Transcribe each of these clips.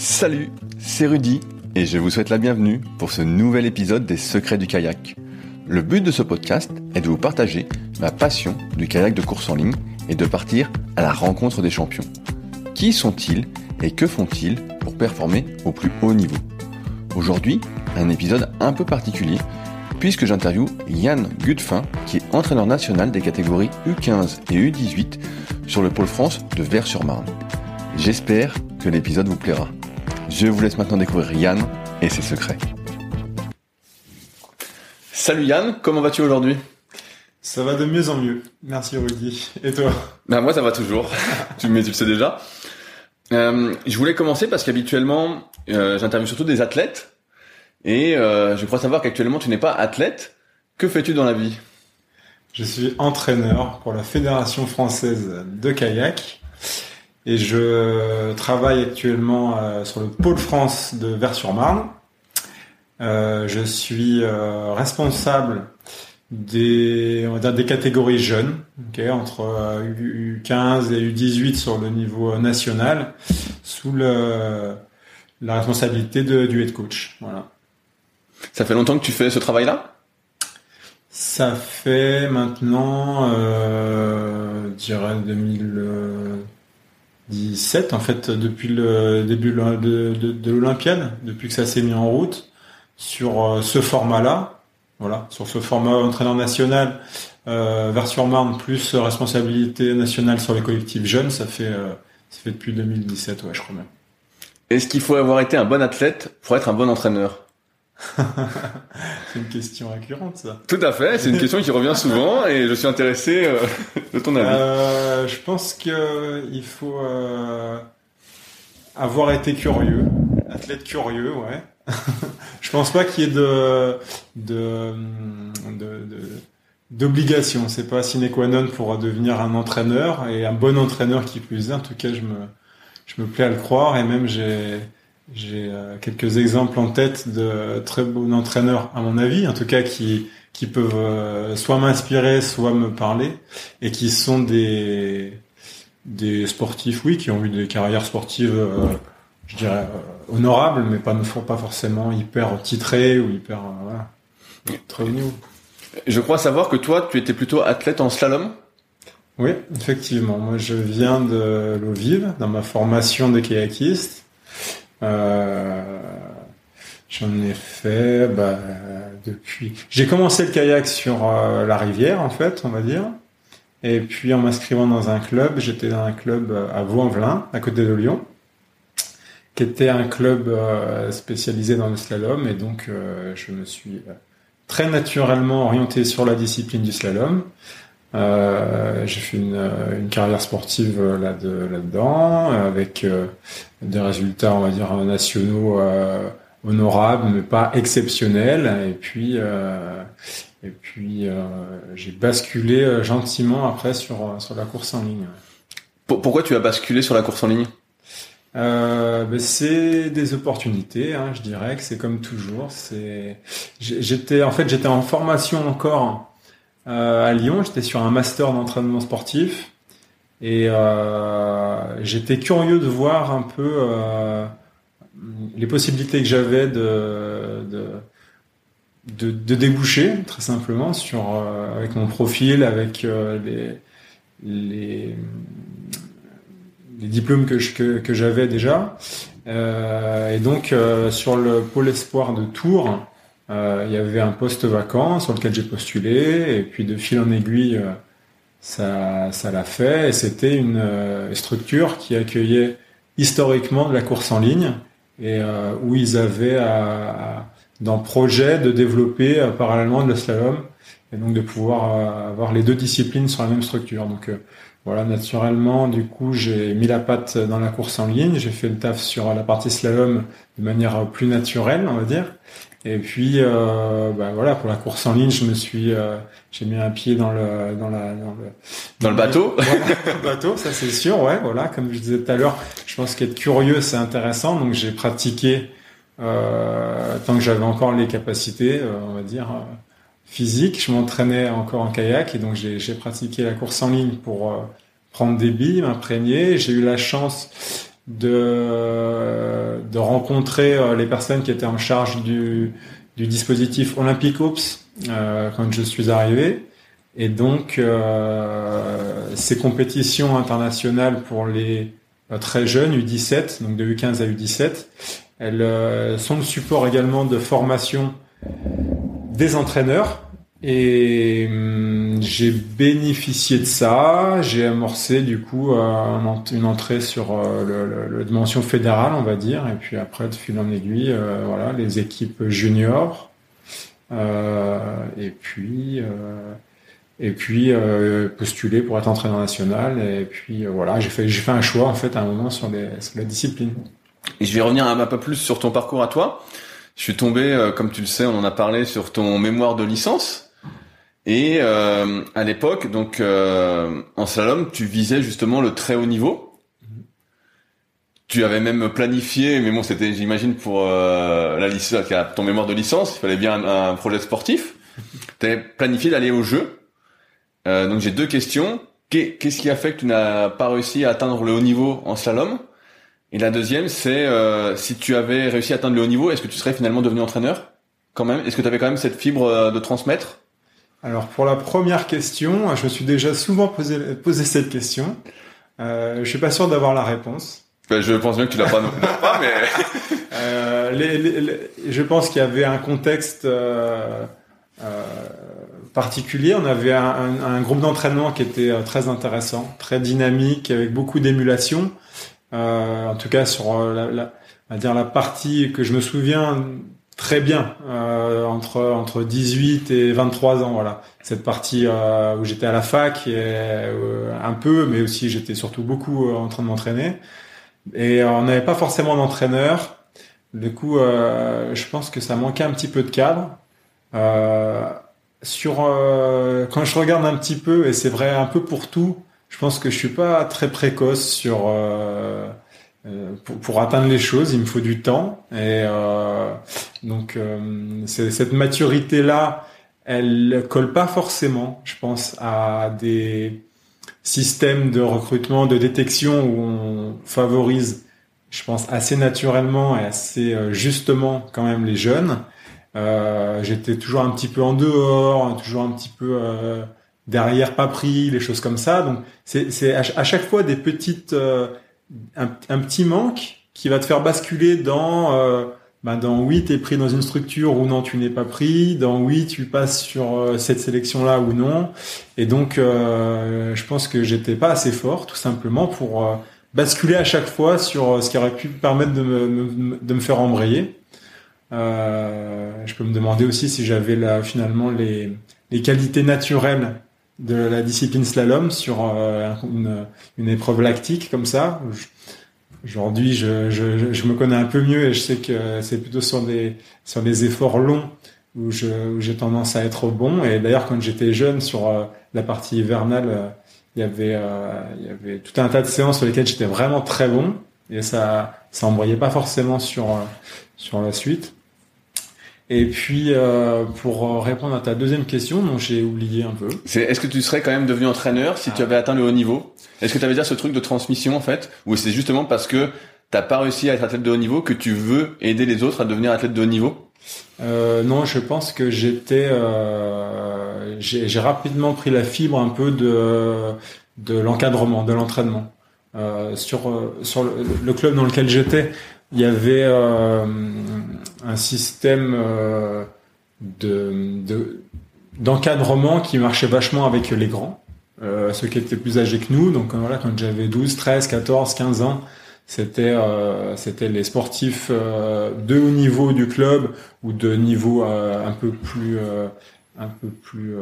Salut, c'est Rudy et je vous souhaite la bienvenue pour ce nouvel épisode des Secrets du kayak. Le but de ce podcast est de vous partager ma passion du kayak de course en ligne et de partir à la rencontre des champions. Qui sont-ils et que font-ils pour performer au plus haut niveau? Aujourd'hui, un épisode un peu particulier puisque j'interviewe Yann Gudfin qui est entraîneur national des catégories U15 et U18 sur le pôle France de Vers-sur-Marne. J'espère que l'épisode vous plaira. Je vous laisse maintenant découvrir Yann et ses secrets. Salut Yann, comment vas-tu aujourd'hui? Ça va de mieux en mieux. Merci Rudy. Et toi? Ben moi ça va toujours. tu, mais tu le sais déjà. Euh, je voulais commencer parce qu'habituellement euh, j'interviewe surtout des athlètes et euh, je crois savoir qu'actuellement tu n'es pas athlète. Que fais-tu dans la vie? Je suis entraîneur pour la Fédération française de kayak et je travaille actuellement euh, sur le pôle France de Vers-sur-Marne. Euh, je suis euh, responsable des, on va dire des catégories jeunes, okay, entre U15 et U18 sur le niveau national, sous le, la responsabilité de, du head coach. Voilà. Ça fait longtemps que tu fais ce travail-là? Ça fait maintenant, je dirais 2017 en fait, depuis le début de, de, de l'Olympiade, depuis que ça s'est mis en route sur euh, ce format-là. Voilà, sur ce format entraîneur national, euh, vers sur Marne plus responsabilité nationale sur les collectifs jeunes, ça fait euh, ça fait depuis 2017, ouais, je crois même. Est-ce qu'il faut avoir été un bon athlète pour être un bon entraîneur? c'est une question récurrente, ça. Tout à fait, c'est une question qui revient souvent et je suis intéressé euh, de ton avis. Euh, je pense que il faut euh, avoir été curieux, athlète curieux, ouais. je pense pas qu'il y ait de de d'obligation. C'est pas sine qua non pour devenir un entraîneur et un bon entraîneur qui plus est. En tout cas, je me je me plais à le croire et même j'ai j'ai euh, quelques exemples en tête de très bons entraîneurs, à mon avis, en tout cas qui qui peuvent euh, soit m'inspirer, soit me parler, et qui sont des des sportifs, oui, qui ont eu des carrières sportives, euh, je dirais honorables, mais pas pas forcément hyper titrés ou hyper voilà, très haut Je crois savoir que toi, tu étais plutôt athlète en slalom. Oui, effectivement. Moi, je viens de l'eau vive, dans ma formation de kayakiste. Euh, J'en ai fait bah, depuis. J'ai commencé le kayak sur euh, la rivière, en fait, on va dire. Et puis en m'inscrivant dans un club, j'étais dans un club euh, à Vaux-en-Velin, à côté de Lyon, qui était un club spécialisé dans le slalom. Et donc, je me suis très naturellement orienté sur la discipline du slalom. Euh, j'ai fait une, une, carrière sportive euh, là de, là-dedans avec euh, des résultats on va dire nationaux euh, honorables mais pas exceptionnels et puis et puis j'ai basculé gentiment après sur sur la course en ligne. Pourquoi tu as basculé sur la course en ligne? Euh, ben c'est des opportunités, hein, je dirais que c'est comme toujours. C'est, j'étais en fait j'étais en formation encore euh, à Lyon. J'étais sur un master d'entraînement sportif et euh, j'étais curieux de voir un peu euh, les possibilités que j'avais de, de de, de, déboucher très simplement sur euh, avec mon profil, avec euh, les, les, les diplômes que que, que j'avais déjà. Euh, et donc sur le pôle espoir de Tours, euh, il y avait un poste vacant sur lequel j'ai postulé et puis de fil en aiguille euh, ça ça l'a fait et c'était une euh, structure qui accueillait historiquement de la course en ligne et où ils avaient à, dans projet de développer parallèlement de la slalom et donc de pouvoir avoir les deux disciplines sur la même structure donc voilà, naturellement, du coup, j'ai mis la patte dans la course en ligne. J'ai fait le taf sur la partie slalom de manière plus naturelle, on va dire. Et puis, euh, bah voilà, pour la course en ligne, je me suis, euh, j'ai mis un pied dans le, dans la, dans le, dans le bateau. dans le bateau, ça c'est sûr, ouais, voilà. Comme je disais tout à l'heure, je pense qu'être curieux, c'est intéressant. Donc j'ai pratiqué euh, tant que j'avais encore les capacités, euh, on va dire euh, physiques. Je m'entraînais encore en kayak et donc j'ai, j'ai pratiqué la course en ligne pour euh, prendre des billes, m'imprégner. J'ai eu la chance de, de rencontrer les personnes qui étaient en charge du, du dispositif Olympic Ops quand je suis arrivé. Et donc, ces compétitions internationales pour les très jeunes, U17, donc de U15 à U17, elles sont le support également de formation des entraîneurs et hum, j'ai bénéficié de ça. J'ai amorcé du coup euh, une entrée sur euh, le, dimension fédérale, on va dire, et puis après de fil en aiguille, euh, voilà, les équipes juniors, et puis et puis postuler pour être entraîneur national. Et puis voilà, j'ai fait j'ai fait un choix en fait à un moment sur, les, sur la discipline. Et je vais revenir un peu plus sur ton parcours à toi. Je suis tombé, comme tu le sais, on en a parlé sur ton mémoire de licence. Et euh, à l'époque, donc euh, en slalom, tu visais justement le très haut niveau. Tu avais même planifié, mais bon, c'était, j'imagine, pour euh, la licence, ton mémoire de licence, il fallait bien un, projet sportif. Tu avais planifié d'aller au jeu. Euh, donc j'ai deux questions. Qu'est-ce qui a fait que tu n'as pas réussi à atteindre le haut niveau en slalom? Et la deuxième, c'est euh, si tu avais réussi à atteindre le haut niveau, est-ce que tu serais finalement devenu entraîneur? Quand même Est-ce que tu avais quand même cette fibre euh, de transmettre? Alors pour la première question, je me suis déjà souvent posé, posé cette question. Euh, je suis pas sûr d'avoir la réponse. Ben, je pense bien que tu l'as pas non pas, mais euh, les, les, je pense qu'il y avait un contexte euh, euh, particulier. On avait un, un, groupe d'entraînement qui était euh, très intéressant, très dynamique, avec beaucoup d'émulation. Euh, en tout cas sur la, la, à dire la partie que je me souviens très bien. Euh, entre entre 18 et 23 ans voilà. Cette partie euh, où j'étais à la fac et euh, un peu mais aussi j'étais surtout beaucoup en train de m'entraîner. Et on n'avait pas forcément d'entraîneur. Du coup je pense que ça manquait un petit peu de cadre. Sur quand je regarde un petit peu et c'est vrai un peu pour tout je pense que je suis pas très précoce sur euh, pour, pour, atteindre les choses, il me faut du temps. Et euh, donc euh, cette maturité là, elle colle pas forcément, je pense, à des systèmes de recrutement, de détection où on favorise, je pense, assez naturellement et assez euh, justement quand même les jeunes. Euh, J'étais toujours un petit peu en dehors, toujours un petit peu derrière, pas pris, les choses comme ça. Donc c'est à, à, chaque fois des petites un, petit manque qui va te faire basculer dans euh, bah dans oui tu es pris dans une structure ou non tu n'es pas pris. Dans oui tu passes sur euh, cette sélection là ou non. Et donc euh, je pense que j'étais pas assez fort tout simplement pour euh, basculer à chaque fois sur ce qui aurait pu me permettre de me, de me faire embrayer. Je peux me demander aussi si j'avais là finalement les, les qualités naturelles de la discipline slalom sur euh, une, épreuve lactique comme ça. Aujourd'hui, je, me connais un peu mieux et je sais que c'est plutôt sur des sur des efforts longs où j'ai tendance à être bon. Et d'ailleurs, quand j'étais jeune, sur euh, la partie hivernale, euh, il y avait y avait tout un tas de séances sur lesquelles j'étais vraiment très bon et ça ça envoyait pas forcément sur sur la suite. Et puis, euh, pour euh, répondre à ta deuxième question, dont j'ai oublié un peu. C'est, est-ce que tu serais quand même devenu entraîneur si tu avais atteint le haut niveau? Est-ce que tu avais déjà ce truc de transmission, en fait? Ou c'est justement parce que t'as pas réussi à être athlète de haut niveau que tu veux aider les autres à devenir athlète de haut niveau? Euh, Non, je pense que j'étais... Euh, j'ai, j'ai rapidement pris la fibre un peu de, de l'encadrement, de l'entraînement. Euh, sur sur le, le, club dans lequel j'étais, il y avait euh, un système euh, de, d'encadrement qui marchait vachement avec les grands, euh, ceux qui étaient plus âgés que nous. Donc voilà, quand j'avais 12, 13, 14, 15 ans, c'était c'était les sportifs de haut niveau du club ou de niveau un peu plus un peu plus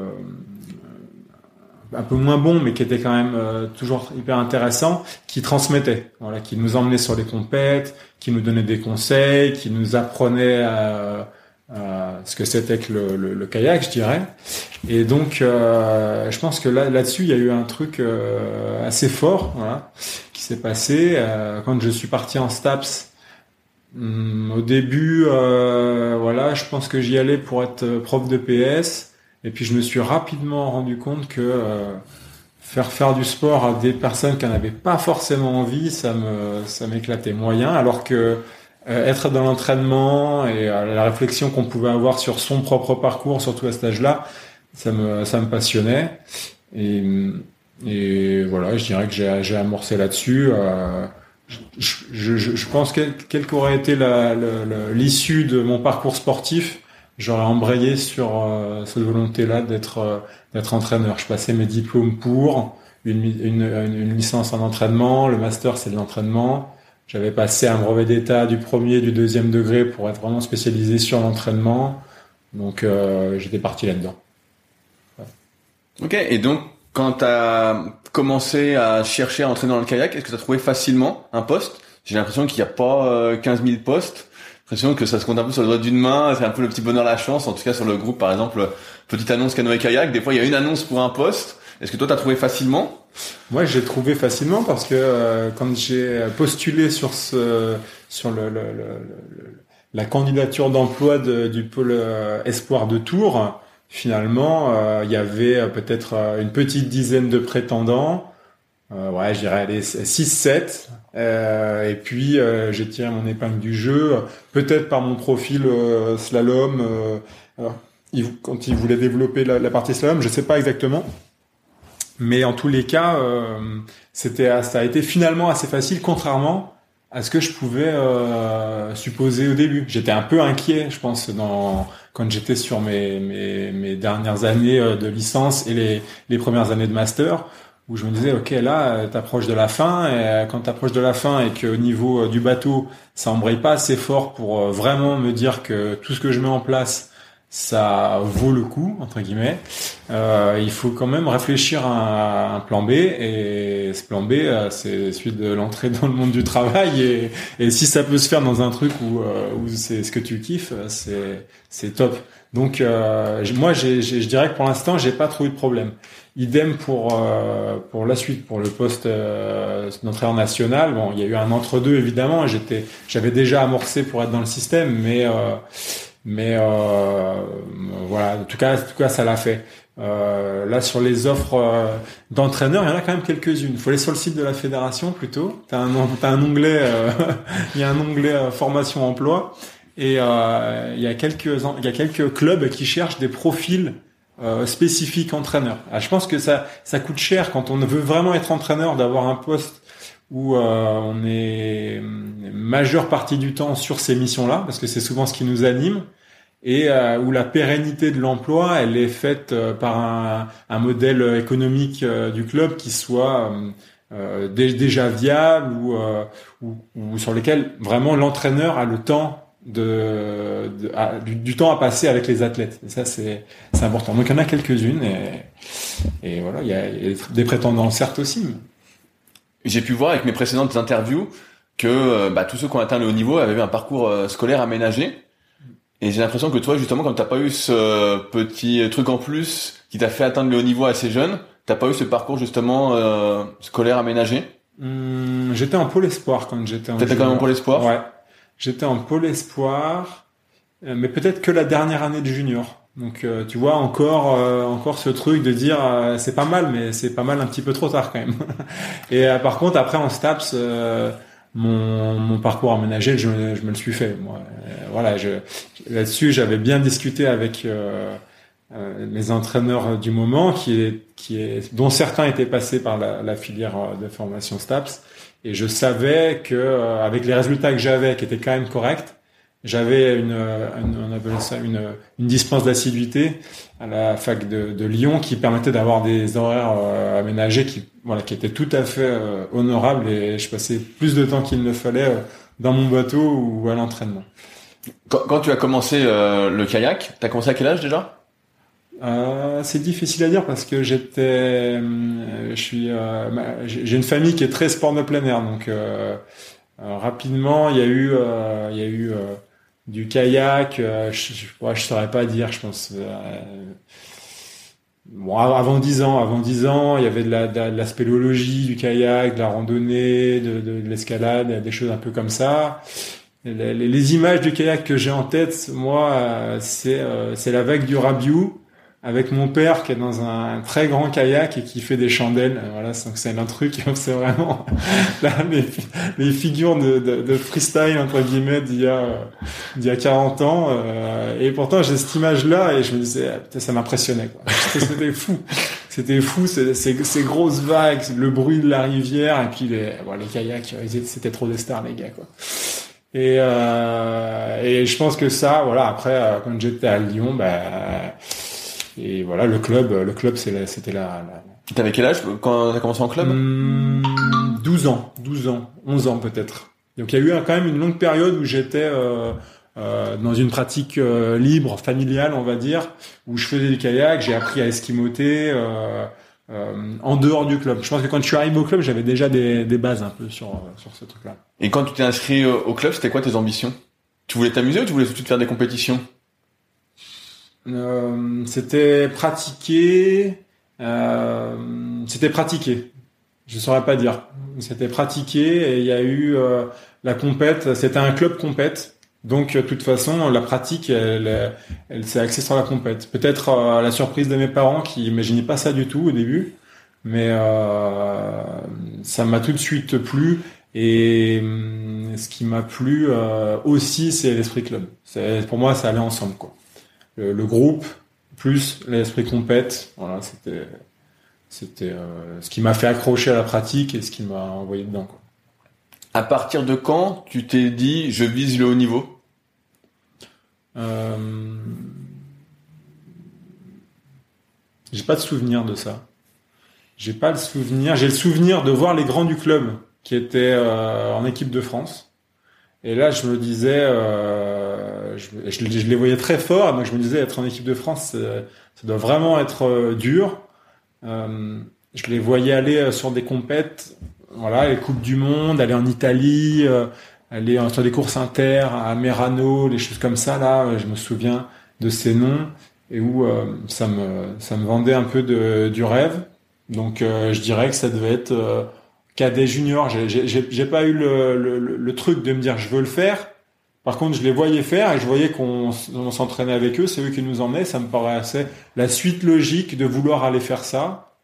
un peu moins bon, mais qui était quand même euh, toujours hyper intéressant, qui transmettait, voilà, qui nous emmenait sur les compètes, qui nous donnait des conseils, qui nous apprenait à, ce que c'était que le, kayak, je dirais. Et donc, euh, je pense que là, là-dessus, il y a eu un truc euh, assez fort, voilà, qui s'est passé quand je suis parti en Staps. Hum, au début, voilà, je pense que j'y allais pour être prof de PS. Et puis je me suis rapidement rendu compte que euh, faire faire du sport à des personnes qui n'avaient pas forcément envie, ça me ça m'éclatait moyen, alors que être dans l'entraînement et la réflexion qu'on pouvait avoir sur son propre parcours, surtout à cet âge-là, ça me ça me passionnait. Et, voilà, je dirais que j'ai amorcé là-dessus. Euh, je, je, pense quelle, quelle qu'aurait été l'issue de mon parcours sportif, j'aurais embrayé sur euh, cette volonté-là d'être euh, d'être entraîneur. Je passais mes diplômes pour une, une, une licence en entraînement, le master c'est de l'entraînement. J'avais passé un brevet d'état du premier du deuxième degré pour être vraiment spécialisé sur l'entraînement. Donc euh, j'étais parti là-dedans. Ok, et donc quand tu as commencé à chercher à entrer dans le kayak, est-ce que tu as trouvé facilement un poste? J'ai l'impression qu'il n'y a pas 15 euh, 000 postes. L'impression que ça se compte un peu sur le doigt d'une main. C'est un peu le petit bonheur, la chance. En tout cas, sur le groupe, par exemple, petite annonce canoë kayak. Des fois, il y a une annonce pour un poste. Est-ce que toi, tu as trouvé facilement? Moi, j'ai trouvé facilement parce que euh, quand j'ai postulé sur ce, sur le, le, le, la candidature d'emploi du pôle euh, espoir de Tours, finalement, euh, il y avait euh, peut-être une petite dizaine de prétendants. Ouais, je dirais les 6-7. et puis j'ai tiré mon épingle du jeu, peut-être par mon profil slalom. alors, quand il voulait développer la, partie slalom, je sais pas exactement. Mais en tous les cas, c'était, ça a été finalement assez facile, contrairement à ce que je pouvais euh, supposer au début. J'étais un peu inquiet, je pense, dans quand j'étais sur mes, mes, mes, dernières années euh, de licence et les, les premières années de master, où je me disais, ok, là, t'approches de la fin, et euh, quand t'approches de la fin et qu'au niveau du bateau, ça embraye pas assez fort pour vraiment me dire que tout ce que je mets en place ça vaut le coup entre guillemets. Euh, il faut quand même réfléchir à un plan B et ce plan B euh, c'est celui de l'entrée dans le monde du travail et, si ça peut se faire dans un truc où, euh, c'est ce que tu kiffes, c'est top. Donc euh, moi je dirais que pour l'instant j'ai pas trouvé de problème. Idem pour pour la suite pour le poste d'entraîneur national. Bon il y a eu un entre deux évidemment. J'étais j'avais déjà amorcé pour être dans le système mais mais euh, voilà, en tout cas, en tout cas, ça l'a fait. Euh, là, sur les offres euh, d'entraîneurs, il y en a quand même quelques-unes. Il faut aller sur le site de la fédération plutôt. T'as un, as un onglet, euh, il y a un onglet euh, formation emploi, et il y a quelques, il y a quelques clubs qui cherchent des profils spécifiques entraîneurs. Ah, je pense que ça, ça coûte cher quand on veut vraiment être entraîneur d'avoir un poste où euh, on est majeure partie du temps sur ces missions-là, parce que c'est souvent ce qui nous anime, et euh, où la pérennité de l'emploi, elle est faite euh, par un, un, modèle économique du club qui soit déjà viable ou, ou, ou, sur lequel vraiment l'entraîneur a le temps de, du, du, temps à passer avec les athlètes. Et ça, c'est important. Donc, il y en a quelques-unes et, et voilà, il y, a, il y a des prétendants certes aussi. Mais j'ai pu voir avec mes précédentes interviews que euh, bah, tous ceux qui ont atteint le haut niveau avaient eu un parcours euh, scolaire aménagé. Et j'ai l'impression que toi, justement, quand t'as pas eu ce petit truc en plus qui t'a fait atteindre le haut niveau assez jeune, t'as pas eu ce parcours justement euh, scolaire aménagé? Mmh, J'étais en pôle espoir quand j'étais en. T'étais quand même en pôle espoir? Ouais, j'étais en pôle espoir, mais peut-être que la dernière année de junior. Donc euh, tu vois encore euh, encore ce truc de dire euh, c'est pas mal mais c'est pas mal un petit peu trop tard quand même. et par contre après en STAPS mon, mon parcours aménagé je, je me le suis fait moi. voilà, je là-dessus j'avais bien discuté avec mes entraîneurs du moment qui est qui est dont certains étaient passés par la, la filière de formation STAPS et je savais que avec les résultats que j'avais qui étaient quand même corrects j'avais une, on appelait ça une, une dispense d'assiduité à la fac de, de, Lyon qui permettait d'avoir des horaires euh, aménagés qui, voilà, qui étaient tout à fait euh, honorables et je passais plus de temps qu'il ne fallait euh, dans mon bateau ou à l'entraînement. Quand, quand, tu as commencé le kayak, tu as commencé à quel âge déjà? C'est difficile à dire parce que j'étais, je suis, j'ai une famille qui est très sport de plein air, donc rapidement il y a eu, il y a eu du kayak, euh, je, je, saurais pas dire, je pense. Euh, bon, avant dix ans, avant dix ans, il y avait de la, de, la du kayak, de la randonnée, de, de, de l'escalade, des choses un peu comme ça. Les, images du kayak que j'ai en tête, moi, c'est euh, c'est la vague du Rabiou avec mon père qui est dans un très grand kayak et qui fait des chandelles. Voilà, donc c'est un truc, c'est vraiment là, les, figures de, de, de, freestyle entre guillemets d'il y a y a 40 ans. Euh, et pourtant j'ai cette image là et je me disais, ah, ça m'impressionnait. C'était fou, c'était fou ces, ces, ces, grosses vagues, le bruit de la rivière et puis les, bon, les kayaks, c'était trop des stars les gars quoi. Et, euh, et je pense que ça, voilà. Après, euh, quand j'étais à Lyon, bah et voilà, le club, le club, c'était la, la... T'avais quel âge quand t'as commencé en club? 12 hmm, ans, 12 ans, 11 ans peut-être. Donc il y a eu quand même une longue période où j'étais euh, euh, dans une pratique euh, libre, familiale, on va dire, où je faisais du kayak, j'ai appris à esquimoter en dehors du club. Je pense que quand je suis arrivé au club, j'avais déjà des, des, bases un peu sur sur ce truc-là. Et quand tu t'es inscrit au club, c'était quoi tes ambitions? Tu voulais t'amuser ou tu voulais tout de suite faire des compétitions? Euh, c'était pratiqué. Euh, c'était pratiqué. Je saurais pas dire. C'était pratiqué et il y a eu euh, la compète. C'était un club compète. Donc, de toute façon, la pratique, elle, elle, s'est axée sur la compète. Peut-être à la surprise de mes parents qui imaginaient pas ça du tout au début, mais euh, ça m'a tout de suite plu. Et hum, ce qui m'a plu aussi, c'est l'esprit club. Pour moi, ça allait ensemble, quoi le, groupe plus l'esprit compète. Voilà, c'était c'était euh, ce qui m'a fait accrocher à la pratique et ce qui m'a envoyé dedans. Quoi. À partir de quand tu t'es dit je vise le haut niveau? Euh... J'ai pas de souvenir de ça. J'ai pas le souvenir. J'ai le souvenir de voir les grands du club qui étaient euh, en équipe de France. Et là, je me disais, euh, je, les voyais très forts. Donc je me disais, être en équipe de France, ça doit vraiment être euh, dur. Euh, je les voyais aller sur des compètes, voilà, les coupes du monde, aller en Italie, aller sur des courses inter à Merano, les choses comme ça. Là, je me souviens de ces noms et où ça me ça me vendait un peu de, du rêve. Donc je dirais que ça devait être cadet junior. J'ai pas eu le, le, le, truc de me dire je veux le faire. Par contre, je les voyais faire et je voyais qu'on s'entraînait avec eux. C'est eux qui nous emmenaient. Ça me paraissait la suite logique de vouloir aller faire ça.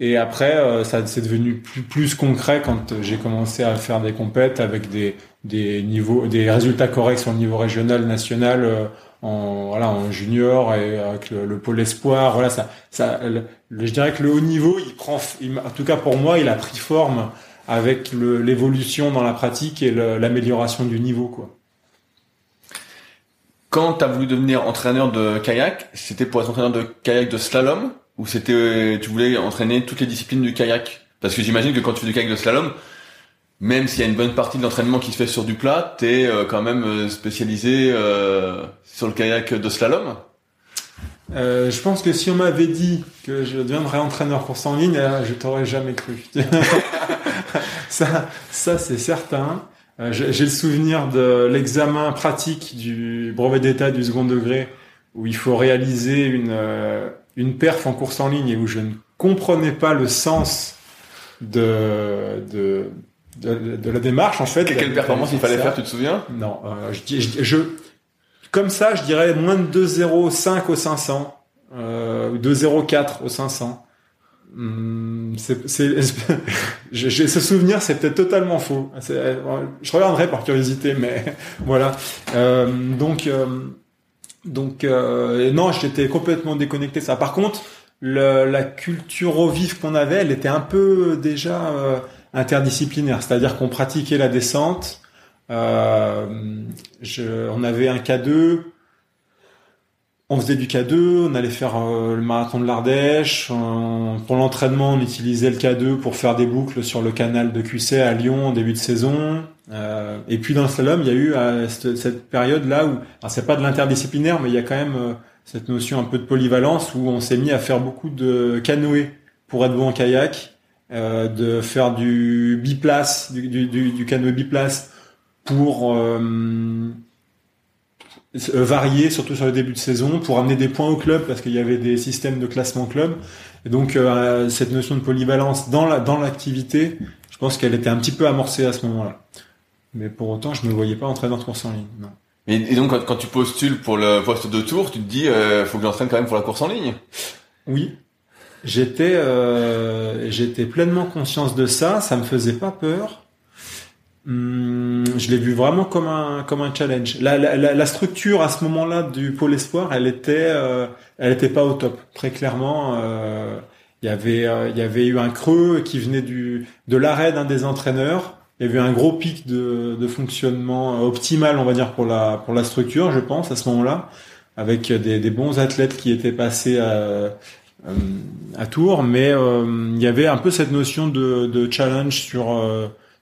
Et après, euh, ça c'est devenu plus, concret quand j'ai commencé à faire des compètes avec des, niveaux, des résultats corrects sur le niveau régional, national, euh, en voilà en junior et avec le, pôle espoir. Voilà, ça, je dirais que le haut niveau, il prend, en tout cas pour moi, il a pris forme avec l'évolution dans la pratique et l'amélioration du niveau, quoi. Quand tu as voulu devenir entraîneur de kayak, c'était pour être entraîneur de kayak de slalom ou c'était tu voulais entraîner toutes les disciplines du kayak? Parce que j'imagine que quand tu fais du kayak de slalom, même s'il y a une bonne partie de l'entraînement qui se fait sur du plat, tu es euh, quand même euh, spécialisé euh, sur le kayak de slalom euh, je pense que si on m'avait dit que je deviendrais entraîneur course en ligne, je t'aurais jamais cru. ça, ça c'est certain. Euh, j'ai le souvenir de l'examen pratique du brevet d'état du second degré où il faut réaliser une, euh, une perf en course en ligne et où je ne comprenais pas le sens de, de, de, la démarche en fait. quelle performance il fallait faire, tu te souviens? Non, euh, je, je, comme ça, je dirais moins de 2,05 au 500 euh, ou 2,04 au 500. Hmm, j'ai ce souvenir, c'est peut-être totalement faux. Je regarderai par curiosité, mais voilà. Euh, donc, euh, donc euh, non, j'étais complètement déconnecté ça. Par contre, le, la culture au vif qu'on avait, elle était un peu déjà euh, interdisciplinaire. C'est-à-dire qu'on pratiquait la descente. Euh, je, on avait un K2 on faisait du K2, on allait faire euh, le marathon de l'Ardèche. pour l'entraînement, on utilisait le K2 pour faire des boucles sur le canal de QC à Lyon en début de saison. Euh, et puis dans le slalom, il y a eu euh, cette, période-là où, alors c'est pas de l'interdisciplinaire, mais il y a quand même cette notion un peu de polyvalence où on s'est mis à faire beaucoup de canoë pour être bon en kayak, de faire du biplace, du, du, du, canoë biplace pour euh, varier, surtout sur le début de saison, pour amener des points au club, parce qu'il y avait des systèmes de classement club. Et donc euh, cette notion de polyvalence dans la dans l'activité, je pense qu'elle était un petit peu amorcée à ce moment-là. Mais pour autant, je ne me voyais pas entraîneur de course en ligne. Non. Et, donc quand, tu postules pour le poste de tour, tu te dis, euh, faut que j'entraîne quand même pour la course en ligne? Oui, j'étais euh, j'étais pleinement conscience de ça. Ça me faisait pas peur. Hum, je l'ai vu vraiment comme un comme un challenge. La, la, la structure à ce moment-là du pôle espoir, elle était euh, elle était pas au top. Très clairement, euh, il y avait euh, il y avait eu un creux qui venait du de l'arrêt d'un des entraîneurs. Il y avait eu un gros pic de, de fonctionnement optimal, on va dire pour la pour la structure, je pense à ce moment-là, avec des, des bons athlètes qui étaient passés à à Tours, mais il y avait un peu cette notion de, de challenge sur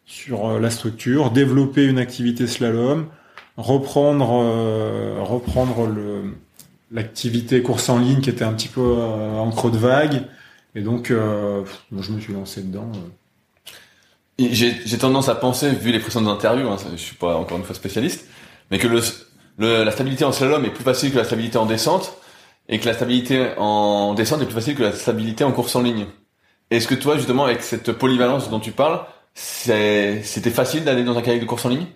sur euh, la structure, développer une activité slalom, reprendre euh, reprendre le l'activité course en ligne qui était un petit peu euh, en creux de vague et donc moi je me suis lancé dedans. J'ai tendance à penser, vu les précédentes interviews, hein, je suis pas encore une fois spécialiste, mais que le, la stabilité en slalom est plus facile que la stabilité en descente, et que la stabilité en descente est plus facile que la stabilité en course en ligne. Est-ce que toi, justement, avec cette polyvalence dont tu parles, c'était facile d'aller dans un kayak de course en ligne?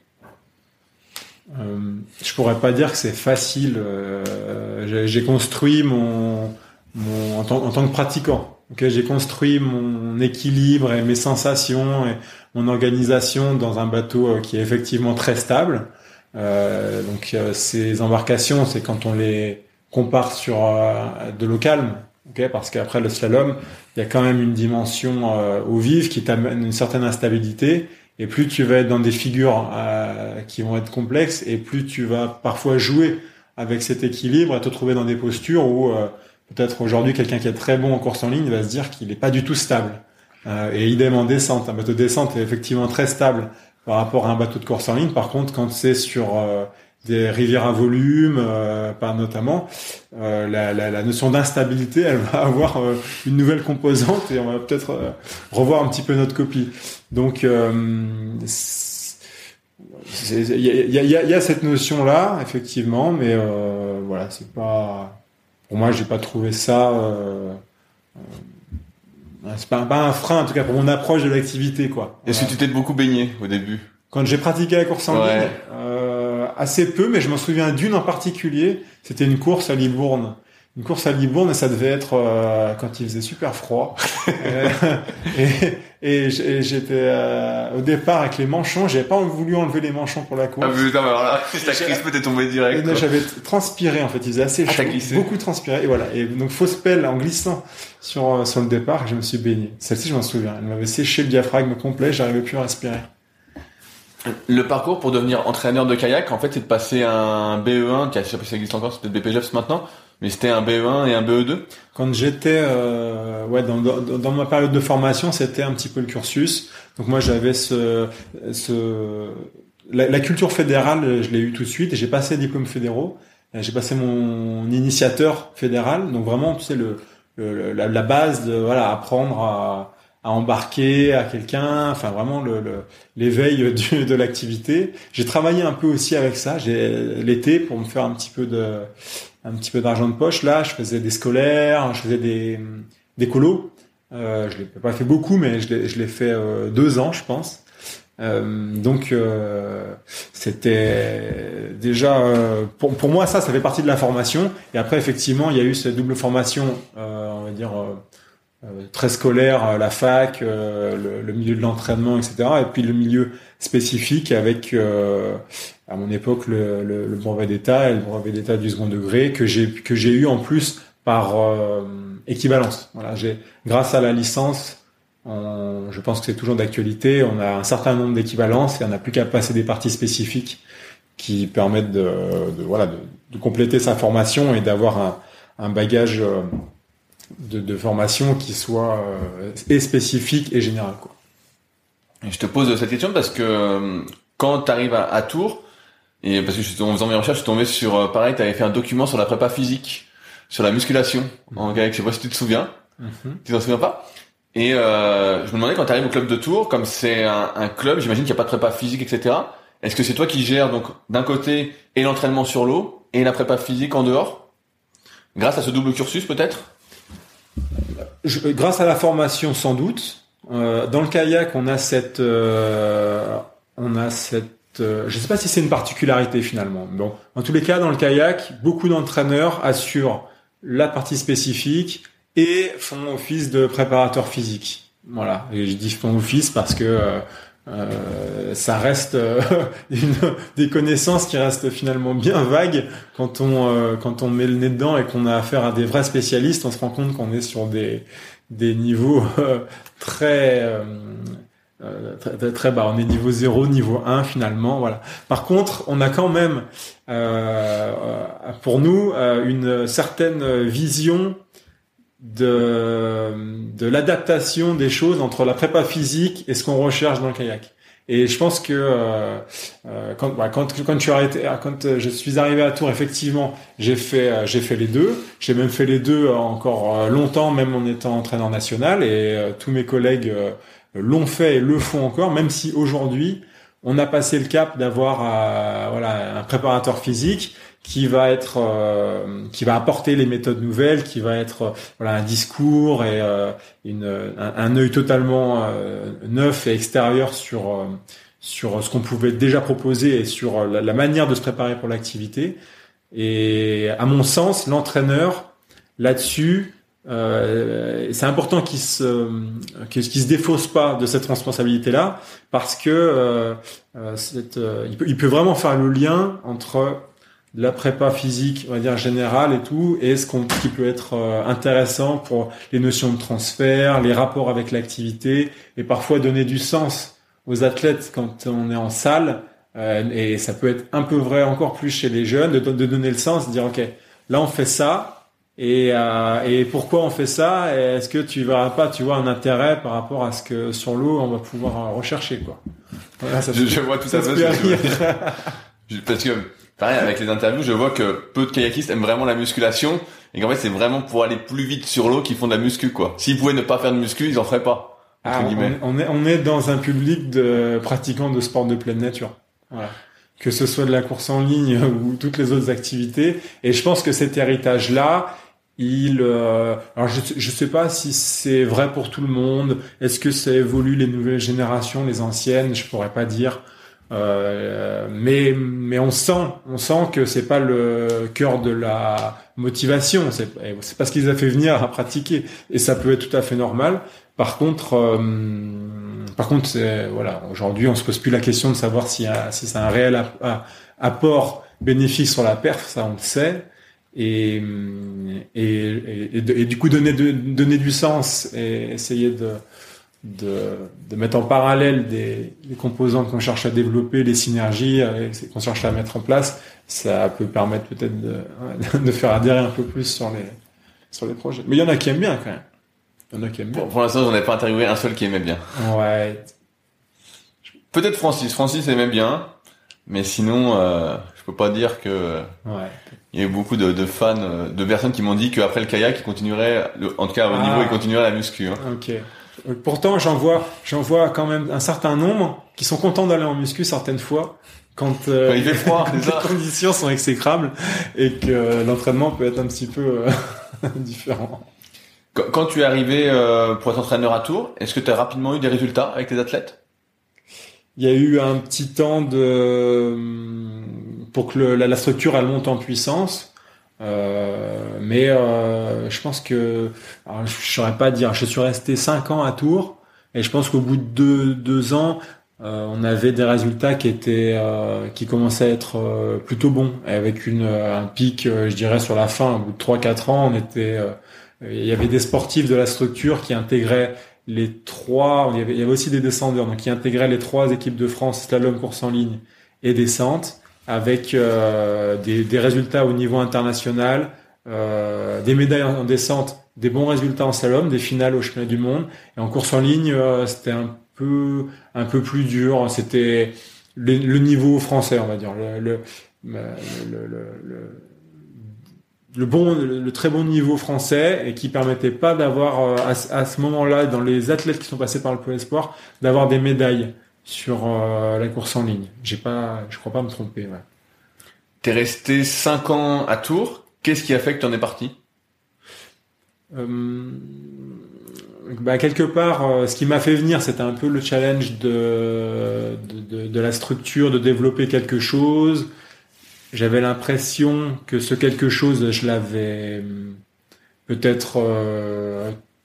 Euh, Je pourrais pas dire que c'est facile. Euh, j'ai construit mon, mon en, tant, en, tant, que pratiquant. Okay, j'ai construit mon équilibre et mes sensations et mon organisation dans un bateau euh, qui est effectivement très stable. Euh, donc euh, ces embarcations, c'est quand on les compare sur euh, de l'eau calme, okay, parce qu'après le slalom, il y a quand même une dimension euh, au vif qui t'amène une certaine instabilité. Et plus tu vas être dans des figures euh, qui vont être complexes, et plus tu vas parfois jouer avec cet équilibre et te trouver dans des postures où euh, peut-être aujourd'hui quelqu'un qui est très bon en course en ligne va se dire qu'il n'est pas du tout stable. et idem en descente. Un bateau de descente est effectivement très stable par rapport à un bateau de course en ligne. Par contre, quand c'est sur des rivières à volume, euh, pas notamment, euh, la, la, la, notion d'instabilité, elle va avoir euh, une nouvelle composante et on va peut-être euh, revoir un petit peu notre copie. Donc, il y a, y, a, y a, cette notion-là, effectivement, mais voilà, c'est pas, pour moi, j'ai pas trouvé ça. c'est pas, pas, un frein, en tout cas pour mon approche de l'activité, quoi. Est-ce que tu t'es beaucoup baigné au début? Quand j'ai pratiqué la course en ligne, assez peu, mais je m'en souviens d'une en particulier. C'était une course à Libourne. Une course à Libourne et ça devait être euh, quand il faisait super froid. et, et, j'étais euh, au départ avec les manchons. J'avais pas voulu enlever les manchons pour la course. Ah putain, alors là, ta crispe t'es tombé direct. J'avais transpiré en fait. Il faisait assez ah, chaud, beaucoup transpiré. Et voilà. Et donc fausse pelle en glissant sur euh, sur le départ, je me suis baigné. Celle-ci, je m'en souviens. Elle m'avait séché le diaphragme complet. J'arrivais plus à respirer. Le parcours pour devenir entraîneur de kayak, en fait, c'est de passer un BE1, qui a, je sais pas si ça existe encore, c'est peut-être BPGEPS maintenant, mais c'était un BE1 et un BE2. Quand j'étais, euh, ouais, dans, ma période de formation, c'était un petit peu le cursus. Donc moi, j'avais ce, ce, la, culture fédérale, je l'ai eu tout de suite, j'ai passé les diplômes fédéraux. J'ai passé mon initiateur fédéral, donc vraiment, tu sais, le, la, la, base de voilà apprendre à à embarquer à quelqu'un, enfin vraiment le, l'éveil de l'activité. J'ai travaillé un peu aussi avec ça. J'ai l'été pour me faire un petit peu de un petit peu d'argent de poche. Là, je faisais des scolaires, je faisais des des colos. Euh, je l'ai pas fait beaucoup, mais je l'ai, je l'ai fait euh, deux ans, je pense. Euh, donc euh, c'était déjà euh, pour, pour moi ça ça fait partie de la formation et après effectivement il y a eu cette double formation on va dire euh, très scolaire, euh, la fac, euh, le, milieu de l'entraînement, etc. Et puis le milieu spécifique avec, à mon époque, le, le, brevet d'État et le brevet d'État du second degré que j'ai que j'ai eu en plus par équivalence. Voilà, j'ai grâce à la licence, je pense que c'est toujours d'actualité. On a un certain nombre d'équivalences et on n'a plus qu'à passer des parties spécifiques qui permettent de, de voilà de, de, compléter sa formation et d'avoir un, un bagage de, de, formation qui soit euh, et spécifique et générale. Quoi. Et je te pose cette question parce que euh, quand tu arrives à, Tours, et parce que je suis, en faisant mes recherches, je suis tombé sur, euh, pareil, tu avais fait un document sur la prépa physique, sur la musculation, en kayak, je sais pas si tu te souviens. Mm-hmm. Tu t'en souviens pas? Et euh, je me demandais quand tu arrives au club de Tours, comme c'est un, un, club, j'imagine qu'il n'y a pas de prépa physique, etc. Est-ce que c'est toi qui gères donc d'un côté et l'entraînement sur l'eau et la prépa physique en dehors? Grâce à ce double cursus peut-être? Grâce à la formation sans doute. Euh, dans le kayak, on a cette, euh, on a cette euh, je sais pas si c'est une particularité finalement. Bon, en tous les cas, dans le kayak, beaucoup d'entraîneurs assurent la partie spécifique et font office de préparateur physique. Voilà, et je dis font office parce que euh, euh ça reste une, des connaissances qui restent finalement bien vagues quand on quand on met le nez dedans et qu'on a affaire à des vrais spécialistes. On se rend compte qu'on est sur des des niveaux très euh, très, très, bas. On est niveau 0, niveau 1 finalement. Voilà. Par contre, on a quand même euh, pour nous euh, une certaine vision de, de l'adaptation des choses entre la prépa physique et ce qu'on recherche dans le kayak. Et je pense que euh, euh quand, bah, quand, quand tu arrêté, quand je suis arrivé à Tours, effectivement, j'ai fait j'ai fait les deux. J'ai même fait les deux encore longtemps, même en étant entraîneur national. Et tous mes collègues l'ont fait et le font encore, même si aujourd'hui on a passé le cap d'avoir euh, voilà un préparateur physique qui va être euh, qui va apporter les méthodes nouvelles, qui va être euh, voilà un discours et une, un, un, œil totalement neuf et extérieur sur sur ce qu'on pouvait déjà proposer et sur la, la manière de se préparer pour l'activité. Et à mon sens, l'entraîneur là-dessus euh, c'est important qu'il se qu'il se défausse pas de cette responsabilité là parce que euh, euh, euh, il, peut, il peut vraiment faire le lien entre la prépa physique on va dire générale et tout et ce qu'on qui peut être euh, intéressant pour les notions de transfert les rapports avec l'activité et parfois donner du sens aux athlètes quand on est en salle et ça peut être un peu vrai encore plus chez les jeunes de, de donner le sens de dire ok là on fait ça et, euh, et pourquoi on fait ça Est-ce que tu verras pas, tu vois, un intérêt par rapport à ce que sur l'eau on va pouvoir rechercher quoi voilà, ça je, je, vois tout ça. ça que parce que pareil avec les interviews, je vois que peu de kayakistes aiment vraiment la musculation et qu'en fait c'est vraiment pour aller plus vite sur l'eau qu'ils font de la muscu quoi. S'ils pouvaient ne pas faire de muscu, ils en feraient pas. Ah, on, est on est dans un public de pratiquants de sport de pleine nature. Voilà que ce soit de la course en ligne ou toutes les autres activités. Et je pense que cet héritage-là, il, euh, alors je je sais pas si c'est vrai pour tout le monde. Est-ce que ça évolue les nouvelles générations, les anciennes? Je pourrais pas dire. Euh, mais mais on sent on sent que c'est pas le cœur de la motivation. C'est c'est pas ce qu'ils a fait venir à pratiquer et ça peut être tout à fait normal. Par contre euh, par contre voilà aujourd'hui on se pose plus la question de savoir si si c'est un réel apport bénéfique sur la perf ça on le sait et, et, et, du coup donner, donner du sens et essayer de, de, de mettre en parallèle des, des composantes qu'on cherche à développer, les synergies qu'on cherche à mettre en place, ça peut permettre peut-être de, de faire adhérer un peu plus sur les, sur les projets. Mais il y en a qui aiment bien quand même. Il y en a qui aiment bien. Pour, l'instant, j'en ai pas interviewé un seul qui aimait bien. Ouais. Peut-être Francis. Francis aimait bien, mais sinon, euh, je peux pas dire que. Ouais il y a eu beaucoup de, de fans, euh, de personnes qui m'ont dit qu'après le kayak, ils continueraient, en tout cas au niveau, ils ah. continueraient la muscu. Hein. Ok. Pourtant, j'en vois, j'en vois quand même un certain nombre qui sont contents d'aller en muscu certaines fois quand, euh, il fait froid, les conditions sont exécrables et que l'entraînement peut être un petit peu euh, différent. Quand, tu es arrivé euh, pour être entraîneur à Tours, est-ce que tu as rapidement eu des résultats avec tes athlètes? Il y a eu un petit temps de pour que le, la, structure elle monte en puissance. Euh, mais euh, je pense que alors, je saurais pas dire. Je suis resté cinq ans à Tours et je pense qu'au bout de deux, deux ans, euh, on avait des résultats qui étaient euh, qui commençaient à être euh, plutôt bons avec une un pic, je dirais sur la fin. Au bout de trois quatre ans, on était il y avait des sportifs de la structure qui intégraient les trois. Il y avait, il y avait aussi des descendeurs donc qui intégraient les trois équipes de France slalom course en ligne et descente avec euh, des, résultats au niveau international, euh, des médailles en descente, des bons résultats en slalom, des finales au championnat du monde. Et en course en ligne, euh, c'était un peu un peu plus dur. C'était le, niveau français, on va dire, le, le, le bon, le, très bon niveau français et qui permettait pas d'avoir à, à, ce moment-là dans les athlètes qui sont passés par le pôle espoir d'avoir des médailles sur euh, la course en ligne. J'ai pas, je crois pas me tromper. Ouais. T'es resté cinq ans à Tours. Qu'est-ce qui a fait que tu en es parti? Bah, quelque part, ce qui m'a fait venir, c'était un peu le challenge de, de, de, la structure, de développer quelque chose. J'avais l'impression que ce quelque chose, je l'avais peut-être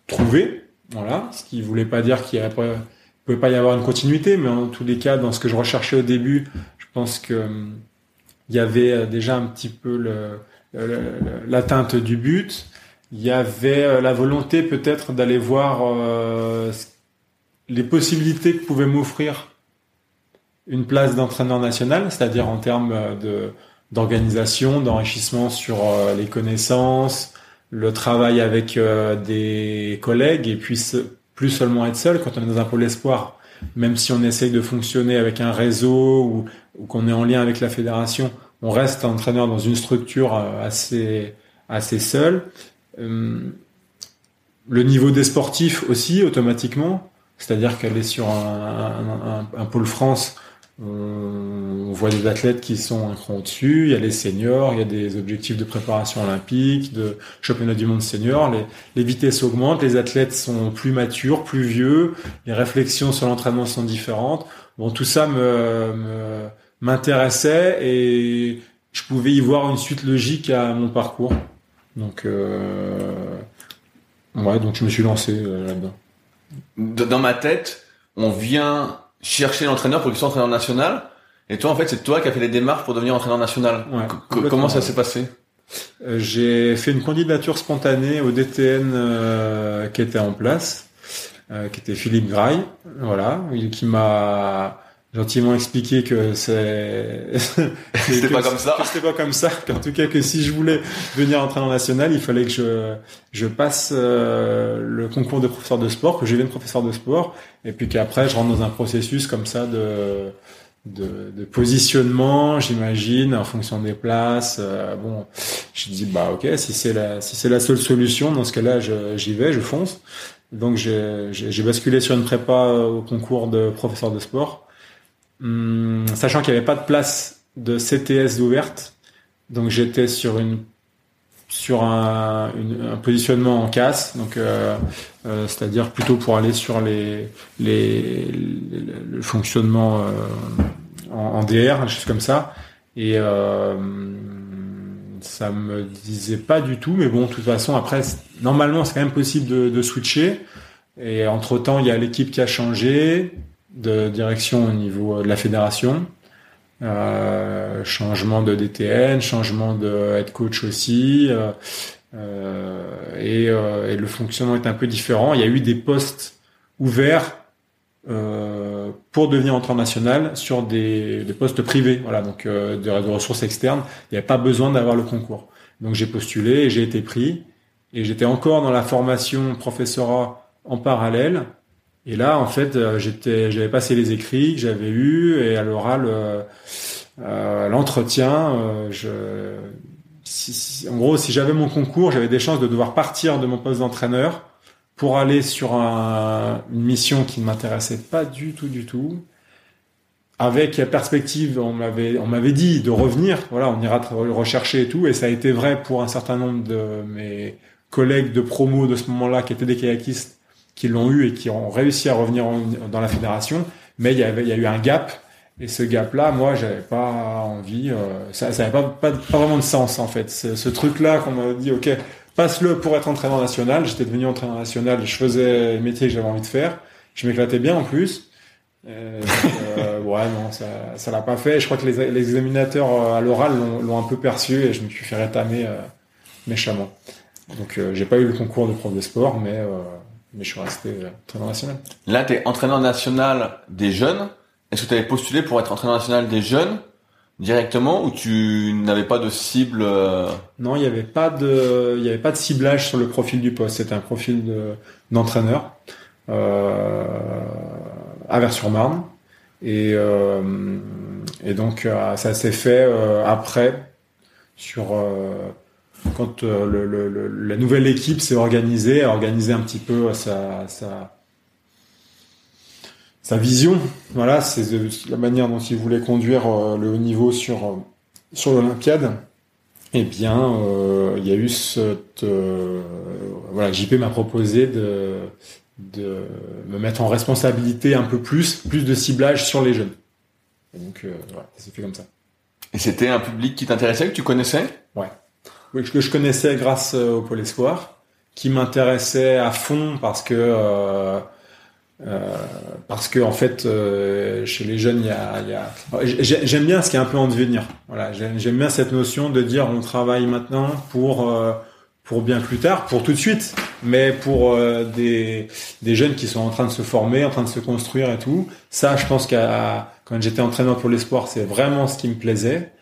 trouvé, voilà, ce qui voulait pas dire qu'il y avait pouvait pas y avoir une continuité, mais en tous les cas, dans ce que je recherchais au début, je pense que hum, il y avait euh, déjà un petit peu l'atteinte du but. Il y avait euh, la volonté peut-être d'aller voir euh, les possibilités que pouvait m'offrir une place d'entraîneur national, c'est-à-dire en termes d'organisation, d'enrichissement sur les connaissances, le travail avec des collègues et puis plus seulement être seul quand on est dans un pôle espoir, même si on essaye de fonctionner avec un réseau ou, qu'on est en lien avec la fédération, on reste entraîneur dans une structure euh, assez assez seul. Euh, le niveau des sportifs aussi automatiquement, c'est-à-dire qu'elle est sur un, pôle France on voit des athlètes qui sont un cran au-dessus, il y a les seniors, il y a des objectifs de préparation olympique, de championnat du monde senior, les, vitesses augmentent, les athlètes sont plus matures, plus vieux, les réflexions sur l'entraînement sont différentes. Bon, tout ça me, m'intéressait et je pouvais y voir une suite logique à mon parcours. Donc, euh, ouais, donc je me suis lancé euh, là-dedans. Dans ma tête, on vient chercher l'entraîneur pour qu'il soit entraîneur national. Et toi, en fait, c'est toi qui as fait les démarches pour devenir entraîneur national. comment ça s'est passé? Euh, J'ai fait une candidature spontanée au DTN euh, qui était en place, euh, qui était Philippe Graille, voilà, qui m'a gentiment expliqué que c'est c'était pas comme ça. que c'était pas comme ça qu'en tout cas que si je voulais venir entraîneur national il fallait que je je passe euh, le concours de professeur de sport que je devienne professeur de sport et puis qu'après je rentre dans un processus comme ça de de, de positionnement j'imagine en fonction des places euh, bon je dis bah ok si c'est la si c'est la seule solution dans ce cas-là j'y vais je fonce. Donc j'ai basculé sur une prépa au concours de professeur de sport Hum, sachant qu'il n'y avait pas de place de CTS ouverte, donc j'étais sur une sur un, positionnement en casse, donc euh, euh, c'est-à-dire plutôt pour aller sur les, les, le fonctionnement euh, en, DR, des choses comme ça. Et ça me disait pas du tout, mais bon, de toute façon, après, normalement, c'est quand même possible de, de switcher. Et entre temps, il y a l'équipe qui a changé de direction au niveau de la fédération. Euh, changement de DTN, changement de head coach aussi, euh, euh, et, euh, le fonctionnement est un peu différent. Il y a eu des postes ouverts euh, pour devenir entraîneur national sur des, des, postes privés, voilà, donc de, de, ressources externes. Il n'y avait pas besoin d'avoir le concours. Donc j'ai postulé et j'ai été pris, et j'étais encore dans la formation professorat en parallèle et là, en fait, euh, j'étais, j'avais passé les écrits que j'avais eus et à l'oral, euh, euh l'entretien, je, si, en gros, si j'avais mon concours, j'avais des chances de devoir partir de mon poste d'entraîneur pour aller sur un, une mission qui ne m'intéressait pas du tout, du tout. Avec la perspective, on m'avait, on m'avait dit de revenir. Voilà, on ira rechercher et tout. Et ça a été vrai pour un certain nombre de mes collègues de promo de ce moment-là qui étaient des kayakistes qui l'ont eu et qui ont réussi à revenir dans la fédération, mais il y, avait, il y a eu un gap. Et ce gap-là, moi, j'avais pas envie. Euh, ça, ça pas, pas, vraiment de sens en fait. Ce, ce truc-là qu'on m'a dit, ok, passe-le pour être entraîneur national. J'étais devenu entraîneur national. Je faisais le métier que j'avais envie de faire. Je m'éclatais bien en plus. Euh, euh, ouais, non, ça, ça l'a pas fait. Je crois que les, les examinateurs euh, à l'oral l'ont un peu perçu et je me suis fait rétamer euh, méchamment. Donc, j'ai pas eu le concours de prof de sport, mais mais je suis resté euh, entraîneur national. Là, tu es entraîneur national des jeunes. Est-ce que tu avais postulé pour être entraîneur national des jeunes directement ou tu n'avais pas de cible euh Non, il n'y avait pas de, il y avait pas de ciblage sur le profil du poste. C'était un profil d'entraîneur euh, à Vers-sur-Marne et euh, et donc euh, ça s'est fait après sur quand euh, le, le, la nouvelle équipe s'est organisée, a organisé un petit peu sa, sa, sa vision. Voilà, c'est la manière dont il voulait conduire euh, le haut niveau sur, euh, sur l'Olympiade. eh bien, il y a eu cette voilà, JP m'a proposé de de me mettre en responsabilité un peu plus, plus de ciblage sur les jeunes. donc voilà, ça s'est fait comme ça. Et c'était un public qui t'intéressait, que tu connaissais? Que je connaissais grâce au Pôle Espoir, qui m'intéressait à fond parce que euh, euh, parce que en fait euh, chez les jeunes il y a, y a... j'aime bien ce qui est un peu en devenir. Voilà j'aime bien cette notion de dire on travaille maintenant pour euh, pour bien plus tard pour tout de suite mais pour euh, des des jeunes qui sont en train de se former en train de se construire et tout. Ça je pense qu'à quand j'étais entraîneur pour l'espoir c'est vraiment ce qui me plaisait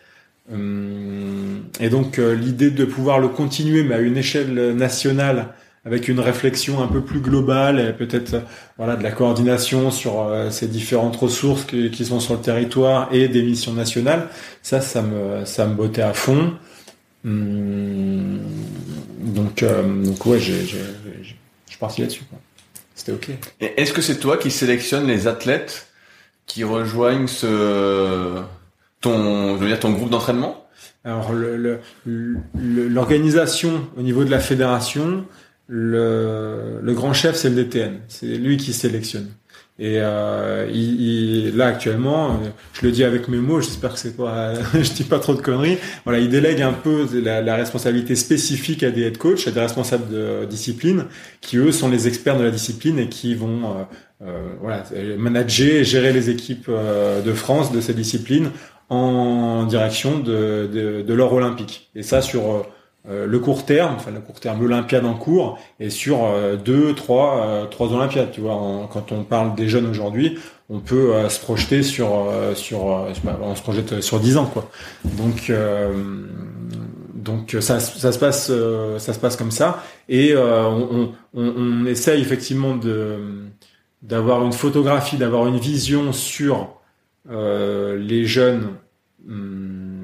et donc l'idée de pouvoir le continuer mais à une échelle nationale avec une réflexion un peu plus globale et peut-être voilà de la coordination sur euh, ces différentes ressources qui, sont sur le territoire et des missions nationales. Ça, ça me ça me bottait à fond. Hum, donc euh, donc ouais, j'ai je suis parti là-dessus. C'était ok. Est-ce que c'est toi qui sélectionnes les athlètes qui rejoignent ce ton je veux dire ton groupe d'entraînement? Alors l'organisation le, le, au niveau de la fédération, le, le grand chef, c'est le DTN. C'est lui qui sélectionne. Et euh, il, il, là actuellement, je le dis avec mes mots, j'espère que c'est pas, je dis pas trop de conneries. Voilà, il délègue un peu la, la, responsabilité spécifique à des head coachs, à des responsables de discipline, qui eux sont les experts de la discipline et qui vont euh, euh, voilà manager gérer les équipes euh, de France de ces disciplines en direction de, de, de l'or olympique. Et ça sur euh, le court terme, enfin le court terme, l'Olympiade en cours, et sur euh, deux, trois, euh, trois Olympiades. Tu vois, quand on parle des jeunes aujourd'hui, on peut se projeter sur, sur, on se projette sur dix ans, quoi. Donc, donc ça, ça se passe, ça se passe comme ça, et on, on, on, essaye effectivement de d'avoir une photographie, d'avoir une vision sur les jeunes. Hum,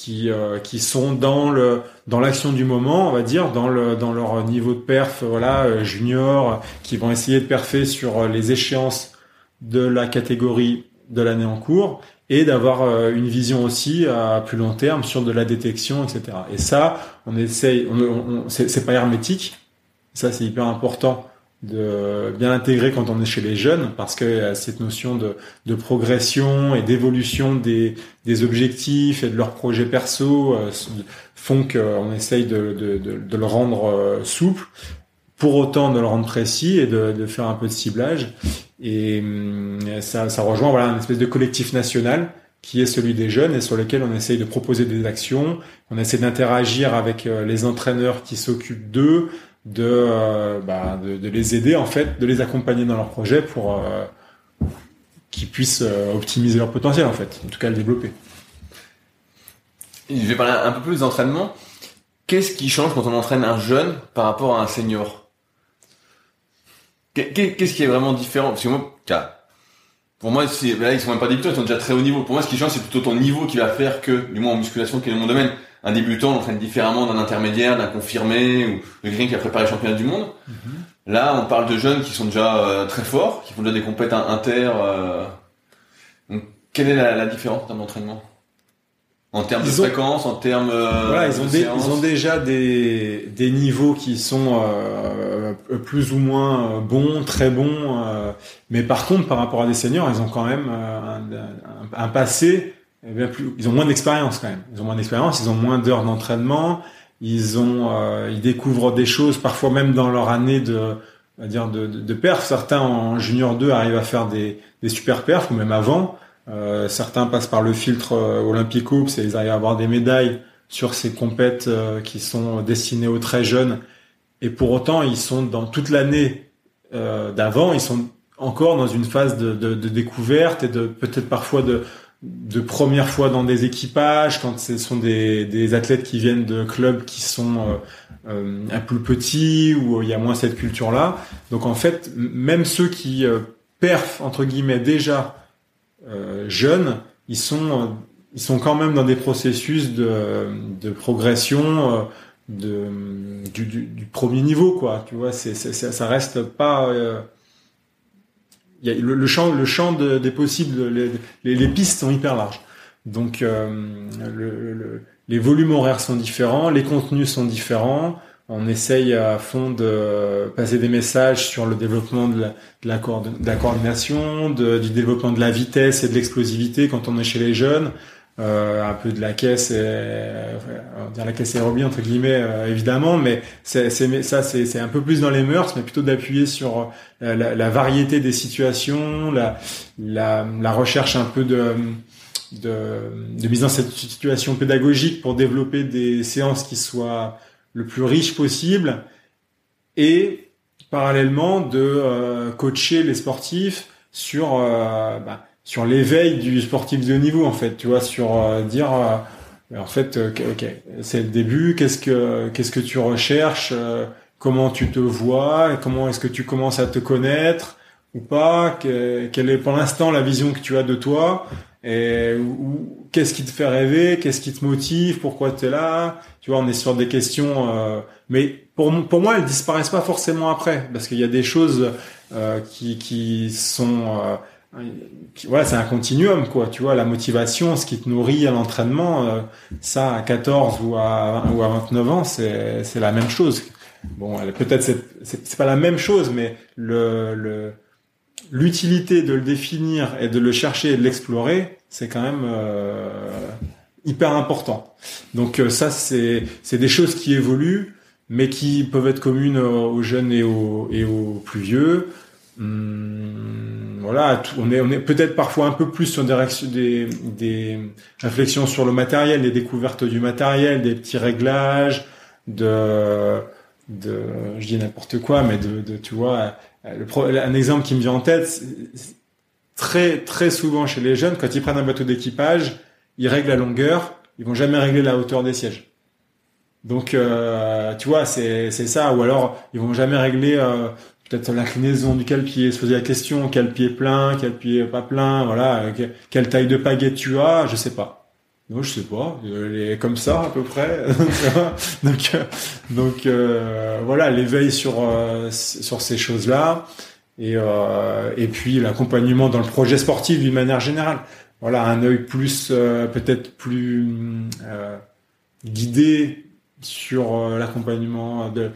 qui euh, qui sont dans le dans l'action du moment, on va dire, dans le dans leur niveau de perf, voilà, euh, junior, qui vont essayer de perfer sur euh, les échéances de la catégorie de l'année en cours et d'avoir une vision aussi à plus long terme sur de la détection, etc. Et ça, on essaye, on, on, c'est pas hermétique, ça c'est hyper important de bien intégrer quand on est chez les jeunes, parce que cette notion de, de progression et d'évolution des, des, objectifs et de leurs projets perso euh, font qu'on essaye de, de, de, le rendre euh, souple, pour autant de le rendre précis et de, faire un peu de ciblage. Et ça, ça rejoint voilà, une espèce de collectif national qui est celui des jeunes et sur lequel on essaye de proposer des actions, on essaie d'interagir avec euh, les entraîneurs qui s'occupent d'eux, de, euh, bah, de, de, les aider en fait, de les accompagner dans leur projet pour euh, qu'ils puissent euh, optimiser leur potentiel en fait, en tout cas le développer. Je vais parler un peu plus d'entraînement. Qu'est-ce qui change quand on entraîne un jeune par rapport à un senior? Qu'est-ce qui est vraiment différent? Parce que moi, pour moi, là, ils sont même pas débutants, ils sont déjà très haut niveau. Pour moi, ce qui change, c'est plutôt ton niveau qui va faire que, du moins en musculation, qui est mon domaine, un débutant l'entraîne différemment d'un intermédiaire, d'un confirmé ou de quelqu'un qui a préparé le championnat du monde. Mhm. Là, on parle de jeunes qui sont déjà euh, très forts, qui font déjà des compétences inter. Euh... Donc, quelle est la, la différence dans l'entraînement en termes de fréquence, en termes euh, voilà, ils ont, ils ont déjà des, des niveaux qui sont euh, plus ou moins bons, très bons. mais par contre, par rapport à des seniors, ils ont quand même un, un, un passé eh bien plus, ils ont moins d'expérience quand même. Ils ont moins d'expérience, ils ont moins d'heures d'entraînement, ils ont, euh, ils découvrent des choses parfois même dans leur année de, dire de, de, de perf. Certains en junior 2 arrivent à faire des, des super perfs ou même avant. Euh, certains passent par le filtre euh, Olympique Oops et ils arrivent à avoir des médailles sur ces compètes euh, qui sont destinées aux très jeunes. Et pour autant, ils sont dans toute l'année euh, d'avant, ils sont encore dans une phase de, de, de découverte et de peut-être parfois de, de première fois dans des équipages, quand ce sont des, des athlètes qui viennent de clubs qui sont euh, un peu petits, où il y a moins cette culture-là. Donc en fait, même ceux qui perfent, entre guillemets, déjà euh, jeunes, ils sont, ils sont quand même dans des processus de, de progression euh, de, du, du, du, premier niveau, quoi. Tu vois, c'est, ça reste pas il y a le, champ, le champ des possibles, les, les, pistes sont hyper larges. Donc les volumes horaires sont différents, les contenus sont différents. On essaye à fond de passer des messages sur le développement de la, coordination, du développement de la vitesse et de l'explosivité quand on est chez les jeunes. Euh, un peu de la caisse, et, euh, on dire la caisse aérobie entre guillemets euh, évidemment, mais c'est, ça c'est, un peu plus dans les mœurs, mais plutôt d'appuyer sur la, variété des situations, la, la, recherche un peu de, de, de mise en cette situation pédagogique pour développer des séances qui soient le plus riches possible et parallèlement de coacher les sportifs sur bah, sur l'éveil du sportif de niveau en fait tu vois sur euh, dire euh, en fait euh, ok c'est le début qu'est-ce que qu'est-ce que tu recherches comment tu te vois comment est-ce que tu commences à te connaître ou pas quelle est pour l'instant la vision que tu as de toi et qu'est-ce qui te fait rêver qu'est-ce qui te motive pourquoi tu es là tu vois on est sur des questions mais pour pour moi elles disparaissent pas forcément après parce qu'il y a des choses qui qui sont voilà, c'est un continuum, quoi. Tu vois, la motivation, ce qui te nourrit à l'entraînement, euh, ça, à 14 ou à, ou à 29 ans, c'est, c'est la même chose. Bon, peut-être c'est, c'est, pas la même chose, mais le, le, l'utilité de le définir et de le chercher et de l'explorer, c'est quand même euh, hyper important. Donc euh, ça, c'est, c'est des choses qui évoluent, mais qui peuvent être communes aux jeunes et aux, et aux plus vieux. Hum, voilà, on est, on est peut-être parfois un peu plus sur des, des, réflexions sur le matériel, des découvertes du matériel, des petits réglages, de, de je dis n'importe quoi, mais de, de tu vois, le, un exemple qui me vient en tête, très très souvent chez les jeunes, quand ils prennent un bateau d'équipage, ils règlent la longueur, ils vont jamais régler la hauteur des sièges. Donc, euh, tu vois, c'est ça. Ou alors, ils vont jamais régler euh, peut-être l'inclinaison du pied, se poser la question, quel pied plein, quel pied pas plein, voilà, quelle taille de pagaie tu as, je sais pas. Non, je sais pas, elle est comme ça à peu près. donc, euh, donc euh, voilà, l'éveil sur euh, sur ces choses-là, et et puis l'accompagnement dans le projet sportif d'une manière générale. Voilà, un œil plus peut-être plus guidé sur euh, l'accompagnement de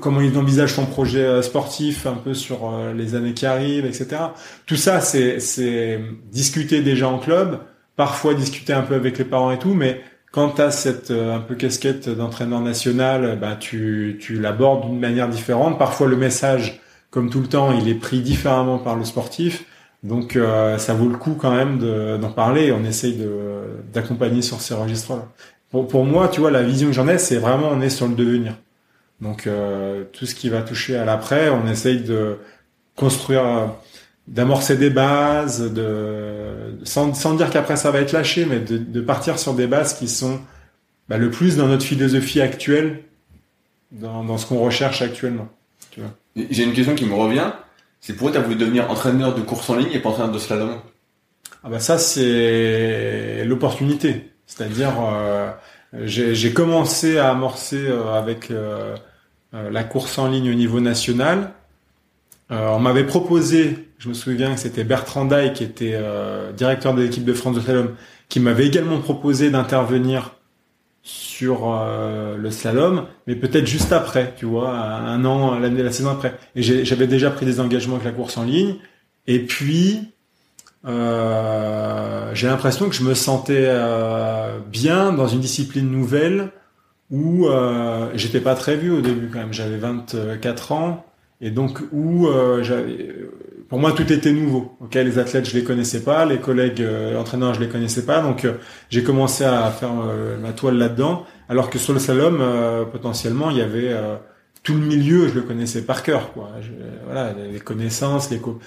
comment il envisage son projet euh, sportif un peu sur euh, les années qui arrivent etc tout ça c'est c'est discuter déjà en club parfois discuter un peu avec les parents et tout mais quand tu as cette un peu casquette d'entraîneur national bah tu tu l'abordes d'une manière différente parfois le message comme tout le temps il est pris différemment par le sportif donc ça vaut le coup quand même d'en parler on essaye d'accompagner sur ces registres là pour, moi, tu vois, la vision que j'en ai, c'est vraiment on est sur le devenir. Donc euh, tout ce qui va toucher à l'après, on essaye de construire, d'amorcer des bases, sans, dire qu'après ça va être lâché, mais de, partir sur des bases qui sont bah, le plus dans notre philosophie actuelle, dans, ce qu'on recherche actuellement. J'ai une question qui me revient. C'est pourquoi tu as voulu devenir entraîneur de course en ligne et pas entraîneur de slalom? Ah bah ça c'est l'opportunité. C'est-à-dire, euh, j'ai commencé à amorcer euh, avec euh, la course en ligne au niveau national. on m'avait proposé, je me souviens que c'était Bertrand Day qui était directeur de l'équipe de France de slalom, qui m'avait également proposé d'intervenir sur le slalom, mais peut-être juste après, tu vois, un an, l'année, la saison après. Et j'avais déjà pris des engagements avec la course en ligne. Et puis, euh, j'ai l'impression que je me sentais euh, bien dans une discipline nouvelle où euh, j'étais pas très vieux au début quand même. J'avais 24 ans et donc où euh, j'avais, pour moi tout était nouveau. Ok, les athlètes je les connaissais pas, les collègues euh, entraîneurs je les connaissais pas, donc j'ai commencé à faire ma toile là-dedans. Alors que sur le slalom potentiellement il y avait tout le milieu, je le connaissais par cœur, quoi. voilà, les connaissances, les co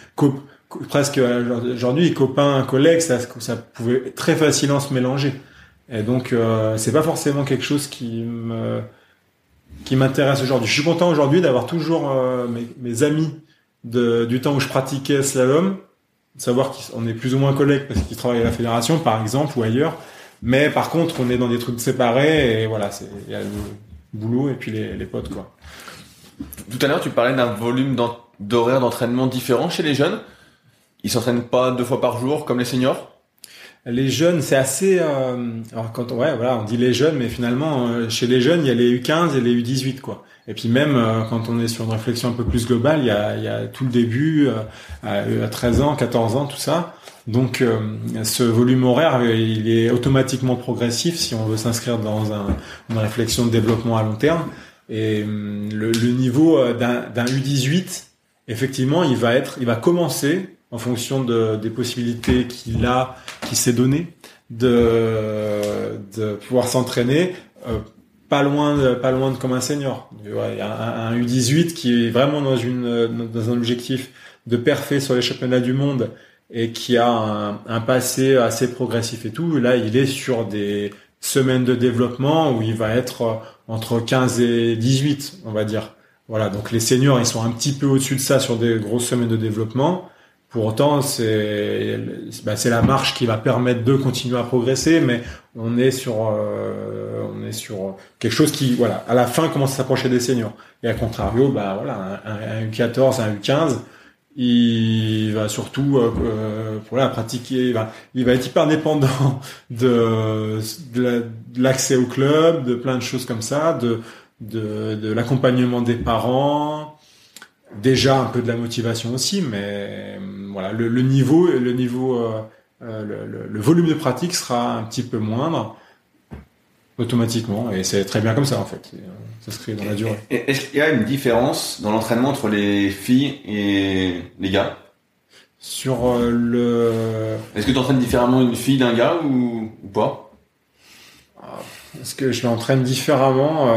presque euh, aujourd'hui copains, collègues, ça, ça pouvait très facilement se mélanger. Et donc euh, c'est pas forcément quelque chose qui me qui m'intéresse aujourd'hui. Je suis content aujourd'hui d'avoir toujours euh, mes, amis de, du temps où je pratiquais slalom, savoir qu'on est plus ou moins collègues parce qu'ils travaillent à la fédération par exemple ou ailleurs. Mais par contre, on est dans des trucs séparés et voilà, c'est il y a le boulot et puis les, les potes quoi. Tout à l'heure, tu parlais d'un volume d'horaire d'entraînement différent chez les jeunes. Ils s'entraînent pas deux fois par jour comme les seniors? Les jeunes, c'est assez. Euh, alors quand ouais, voilà, on dit les jeunes, mais finalement, euh, chez les jeunes, il y a les U15 et les U18, quoi. Et puis même euh, quand on est sur une réflexion un peu plus globale, il y a, il y a tout le début à, 13 ans, 14 ans, tout ça. Donc ce volume horaire, il est automatiquement progressif si on veut s'inscrire dans un, une réflexion de développement à long terme. Et le, le niveau d'un U18, effectivement, il va être, il va commencer en fonction de, des possibilités qu'il a, qui s'est donné, de, de pouvoir s'entraîner euh, pas loin, de, pas loin de comme un senior. Y a un, U18 qui est vraiment dans une dans un objectif de perfer sur les championnats du monde et qui a un, un, passé assez progressif et tout. Là, il est sur des semaines de développement où il va être entre 15 et 18, on va dire. Voilà, donc les seniors, ils sont un petit peu au-dessus de ça sur des grosses semaines de développement. Pour autant, c'est bah, la marche qui va permettre de continuer à progresser, mais on est sur euh, on est sur quelque chose qui voilà à la fin commence à s'approcher des seniors. Et à contrario, bah voilà un, un, U14, un U15, il va surtout euh, euh voilà pratiquer, il va, il va être hyper dépendant de de l'accès au club, de plein de choses comme ça, de de, de l'accompagnement des parents déjà un peu de la motivation aussi, mais euh, voilà, le, niveau, le niveau, euh, euh, le, volume de pratique sera un petit peu moindre automatiquement, et c'est très bien comme ça en fait. Ça se crée dans la durée. Est-ce qu'il y a une différence dans l'entraînement entre les filles et les gars? Sur le. Est-ce que tu entraînes différemment une fille d'un gars ou, ou pas? Ah, Est-ce que je l'entraîne différemment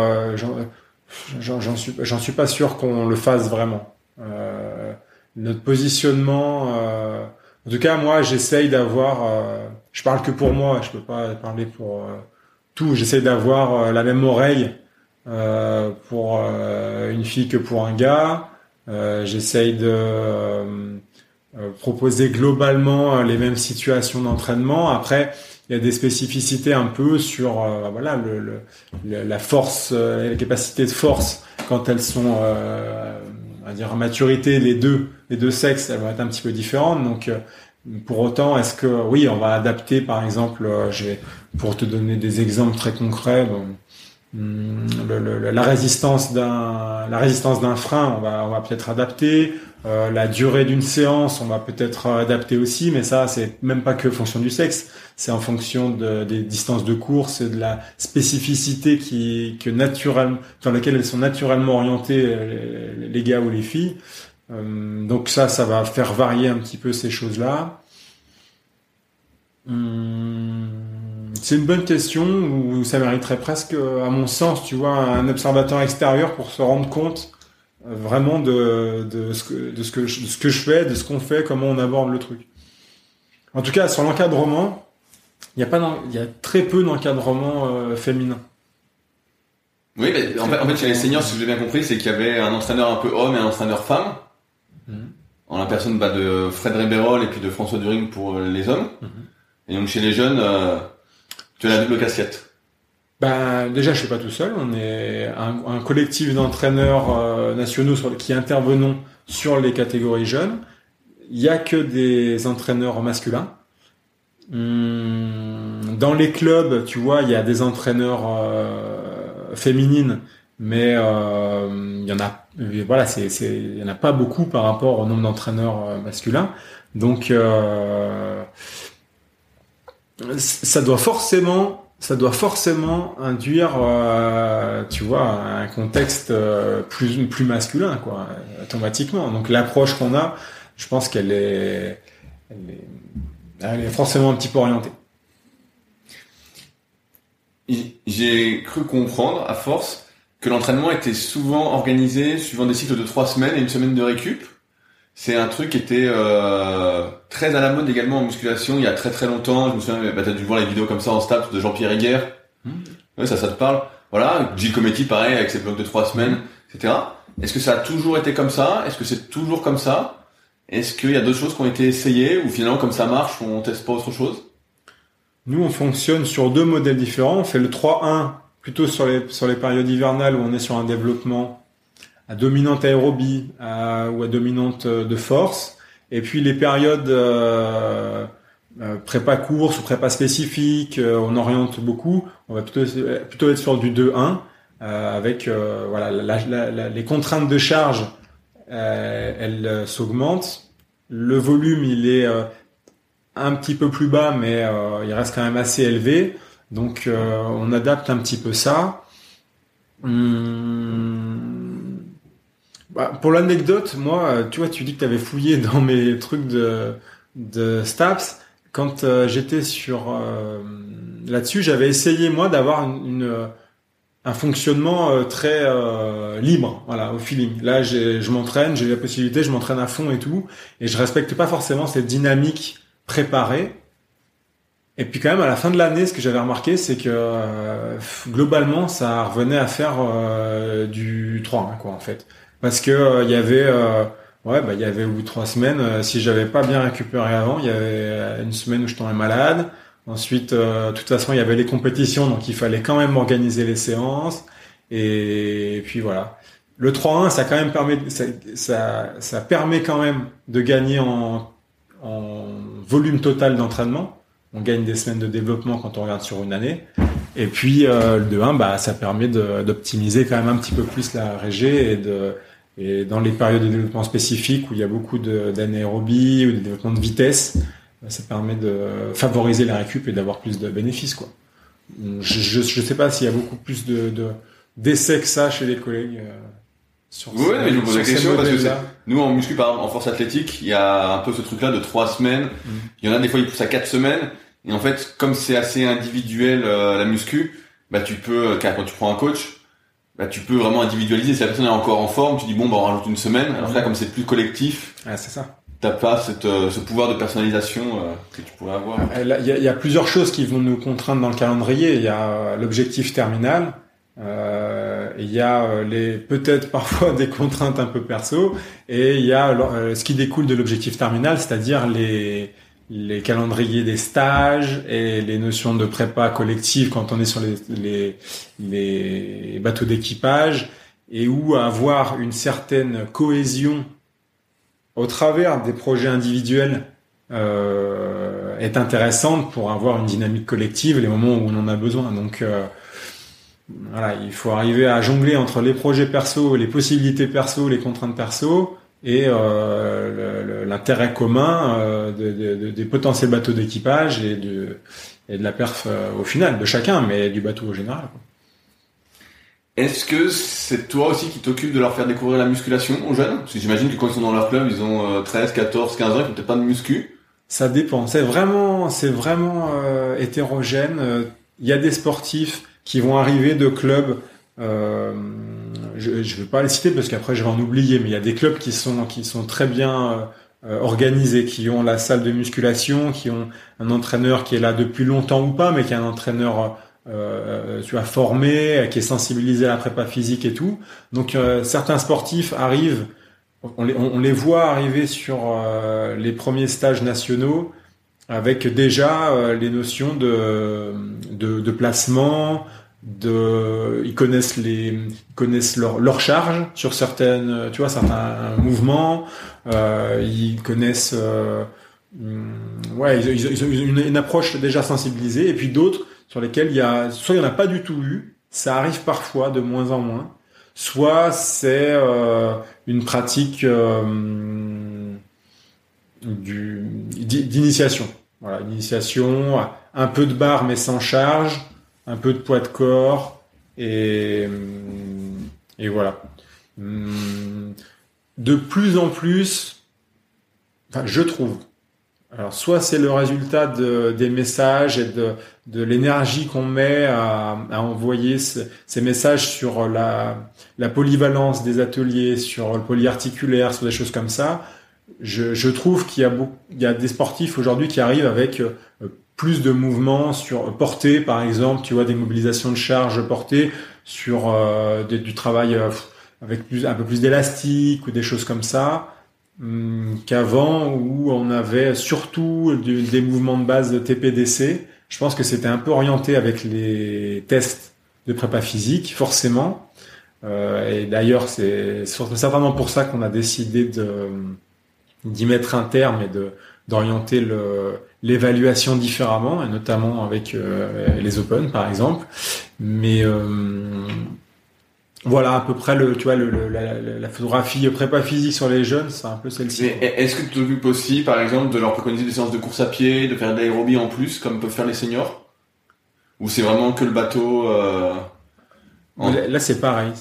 J'en suis, j'en suis pas sûr qu'on le fasse vraiment. Euh, notre positionnement, euh, en tout cas moi, j'essaye d'avoir. Euh, je parle que pour moi, je peux pas parler pour euh, tout. J'essaye d'avoir euh, la même oreille pour une fille que pour un gars. j'essaye de proposer globalement les mêmes situations d'entraînement. Après, il y a des spécificités un peu sur euh, la force, euh, la capacité de force quand elles sont euh, dire maturité les deux les deux sexes elles vont être un petit peu différentes. Donc pour autant est-ce que oui on va adapter par exemple pour te donner des exemples très concrets le, la résistance d'un la résistance d'un frein, on va on va peut-être adapter. Euh, la durée d'une séance, on va peut-être adapter aussi, mais ça c'est même pas que fonction du sexe, c'est en fonction de, des distances de course de la spécificité qui que naturellement dans laquelle elles sont naturellement orientées les, les gars ou les filles. Euh, donc ça, ça va faire varier un petit peu ces choses-là. Hmm. C'est une bonne question où ça mériterait presque, à mon sens, tu vois, un observateur extérieur pour se rendre compte euh, vraiment de, de, ce, que, de, ce, que je, ce que je fais, de ce qu'on fait, comment on aborde le truc. En tout cas, sur l'encadrement, il y a pas, il y a très peu d'encadrement euh, féminin. Oui, mais en fait, en fait, chez les seniors, si j'ai bien compris, c'est qu'il y avait un entraîneur un peu homme et un entraîneur femme. Mhm. En la personne bah, de Fred Reberol et puis de François During pour les hommes. Mhm. Et donc chez les jeunes, euh, tu as la double casquette. Ben, déjà, je suis pas tout seul. On est un, collectif d'entraîneurs euh, nationaux qui intervenons sur les catégories jeunes. Il y a que des entraîneurs masculins. Hum, dans les clubs, tu vois, il y a des entraîneurs euh, féminines, mais euh, il y en a, voilà, il y en a pas beaucoup par rapport au nombre d'entraîneurs masculins. Donc ça doit forcément ça doit forcément induire euh, tu vois un contexte euh, plus plus masculin quoi automatiquement. Donc l'approche qu'on a je pense qu'elle est, elle est forcément un petit peu orientée. J'ai cru comprendre à force que l'entraînement était souvent organisé suivant des cycles de trois semaines et une semaine de récup c'est un truc qui était euh, très à la mode également en musculation il y a très très longtemps. Je me souviens, bah, t'as dû voir les vidéos comme ça en stats de Jean-Pierre Higuer. Hmm. Ouais, ça, ça te parle. Voilà, Gilles Cometti, pareil, avec ses blocs de trois semaines, etc. Est-ce que ça a toujours été comme ça? Est-ce que c'est toujours comme ça? Est-ce qu'il y a d'autres choses qui ont été essayées ou finalement comme ça marche, on teste pas autre chose? Nous, on fonctionne sur deux modèles différents. On fait le 3-1 plutôt sur les sur les périodes hivernales où on est sur un développement dominante aérobie ou à dominante euh, de force. Et puis les périodes euh, euh, prépa course ou prépa spécifique, on oriente beaucoup. On va plutôt, plutôt être sur du 2-1 avec voilà les contraintes de charge, elles s'augmentent. Le volume, il est un petit peu plus bas, mais il reste quand même assez élevé. Donc on adapte un petit peu ça. Hum, bah, pour l'anecdote, moi, tu vois, tu dis que tu avais fouillé dans mes trucs de, de Staps. Quand euh, j'étais sur euh, là-dessus, j'avais essayé moi d'avoir une, euh, un fonctionnement très libre, voilà, au feeling. Là, je m'entraîne, j'ai la possibilité, je m'entraîne à fond et tout, et je respecte pas forcément cette dynamique préparée. Et puis quand même à la fin de l'année, ce que j'avais remarqué, c'est que globalement, ça revenait à faire du 3 quoi en fait, parce que il y avait Ouais, bah il y avait au bout de trois semaines, euh, si j'avais pas bien récupéré avant, il y avait euh, une semaine où je tombais malade. Ensuite, euh, de toute façon, il y avait les compétitions, donc il fallait quand même organiser les séances. Et, puis voilà. Le 3-1, ça quand même permet, ça, ça, permet quand même de gagner en, en volume total d'entraînement. On gagne des semaines de développement quand on regarde sur une année. Et puis le 2-1, bah ça permet d'optimiser quand même un petit peu plus la régé et de et dans les périodes de développement spécifiques où il y a beaucoup d'anaérobie ou de développement de vitesse, ça permet de favoriser la récup et d'avoir plus de bénéfices. Quoi. Je ne sais pas s'il y a beaucoup plus de d'essais que ça chez les collègues. Euh, sur oui, mais je vous pose la question parce que nous en muscu par exemple en force athlétique, il y a un peu ce truc-là de trois semaines. Mm. Il y en a des fois ils poussent à quatre semaines. Et en fait, comme c'est assez individuel euh, la muscu, bah tu peux quand tu prends un coach, bah, tu peux vraiment individualiser. Si la personne est encore en forme, tu dis bon, bah, on rajoute une semaine. Alors là, comme c'est plus collectif, ah, c'est ça. T'as pas cette, euh, ce pouvoir de personnalisation euh, que tu pourrais avoir. Il y, a, plusieurs choses qui vont nous contraindre dans le calendrier. Il y a euh, l'objectif terminal. Il y a les peut-être parfois des contraintes un peu perso. Et il y a ce qui découle de l'objectif terminal, c'est-à-dire les les calendriers des stages et les notions de prépa collective quand on est sur les, les, les bateaux d'équipage et où avoir une certaine cohésion au travers des projets individuels euh, est intéressante pour avoir une dynamique collective les moments où on en a besoin. Donc euh, voilà, il faut arriver à jongler entre les projets perso, les possibilités perso, les contraintes perso, et euh, l'intérêt commun euh, de, de, des potentiels bateaux d'équipage et de, et de la perf euh, au final de chacun, mais du bateau au général. Est-ce que c'est toi aussi qui t'occupe de leur faire découvrir la musculation aux jeunes? Parce que j'imagine que quand ils sont dans leur club, ils ont 13, 14, 15 ans, ils font peut-être pas de muscu. Ça dépend. C'est vraiment, c'est vraiment euh, hétérogène. Il y a des sportifs qui vont arriver de clubs euh, je ne vais pas les citer parce qu'après je vais en oublier, mais il y a des clubs qui sont qui sont très bien euh, organisés, qui ont la salle de musculation, qui ont un entraîneur qui est là depuis longtemps ou pas, mais qui est un entraîneur euh, tu as formé, qui est sensibilisé à la prépa physique et tout. Donc euh, certains sportifs arrivent, on les, on, les voit arriver sur euh, les premiers stages nationaux avec déjà les notions de, de, de placement, de ils connaissent les ils connaissent leur leur charge sur certaines tu vois certains mouvements. Euh, ils connaissent euh, ouais ils, ont une, approche déjà sensibilisée. Et puis d'autres sur lesquels il y a soit il y en a pas du tout eu ça arrive parfois de moins en moins. Soit c'est euh, une pratique euh, d'initiation. Voilà initiation un peu de barre mais sans charge un peu de poids de corps et, et voilà. Hum, de plus en plus, enfin, je trouve. Alors, soit c'est le résultat de, des messages et de, de l'énergie qu'on met à, envoyer ces messages sur la, la polyvalence des ateliers, sur le polyarticulaire, sur des choses comme ça. Je, je trouve qu'il y a, beaucoup, y a des sportifs aujourd'hui qui arrivent avec euh, plus de mouvements sur portée, par exemple, tu vois, des mobilisations de charge portées sur euh, du travail euh, avec plus, un peu plus d'élastique ou des choses comme ça, hum, qu'avant où on avait surtout des mouvements de base de TPDC. Je pense que c'était un peu orienté avec les tests de prépa physique, forcément. Euh, et d'ailleurs, c'est certainement pour ça qu'on a décidé d'y mettre un terme et d'orienter le l'évaluation différemment, et notamment avec les Open par exemple. Mais voilà à peu près le, tu vois, le, la, la, photographie prépa physique sur les jeunes, c'est un peu celle-ci. Est-ce que tu t'occupes aussi, par exemple, de leur préconiser des séances de course à pied, de faire de l'aérobie en plus, comme peuvent faire les seniors? Ou c'est vraiment que le bateau euh... Là, c'est pareil.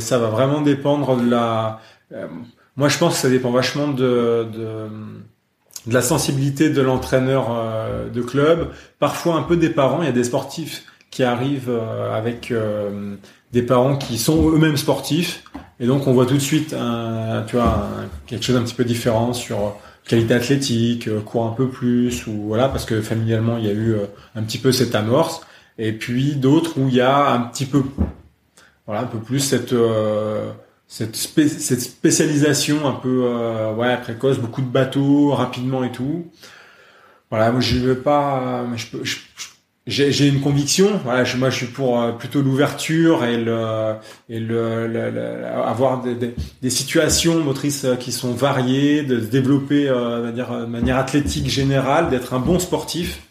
Ça va vraiment dépendre de la. Euh, moi, je pense que ça dépend vachement de, de, de la sensibilité de l'entraîneur euh, de club. Parfois, un peu des parents. Il y a des sportifs qui arrivent euh, avec des parents qui sont eux-mêmes sportifs et donc on voit tout de suite un, tu vois quelque chose un petit peu différent sur qualité athlétique, euh, court un peu plus ou voilà parce que familialement il y a eu euh, un petit peu cette amorce et puis d'autres où il y a un petit peu voilà un peu plus cette euh, cette, cette spécialisation un peu ouais précoce, beaucoup de bateaux rapidement et tout. Voilà, moi je veux pas je, j'ai une conviction. Voilà, je, moi, je suis pour euh, plutôt l'ouverture et le et le, le, avoir des, des, situations motrices euh, qui sont variées, de se développer euh, dire, de manière athlétique générale, d'être un bon sportif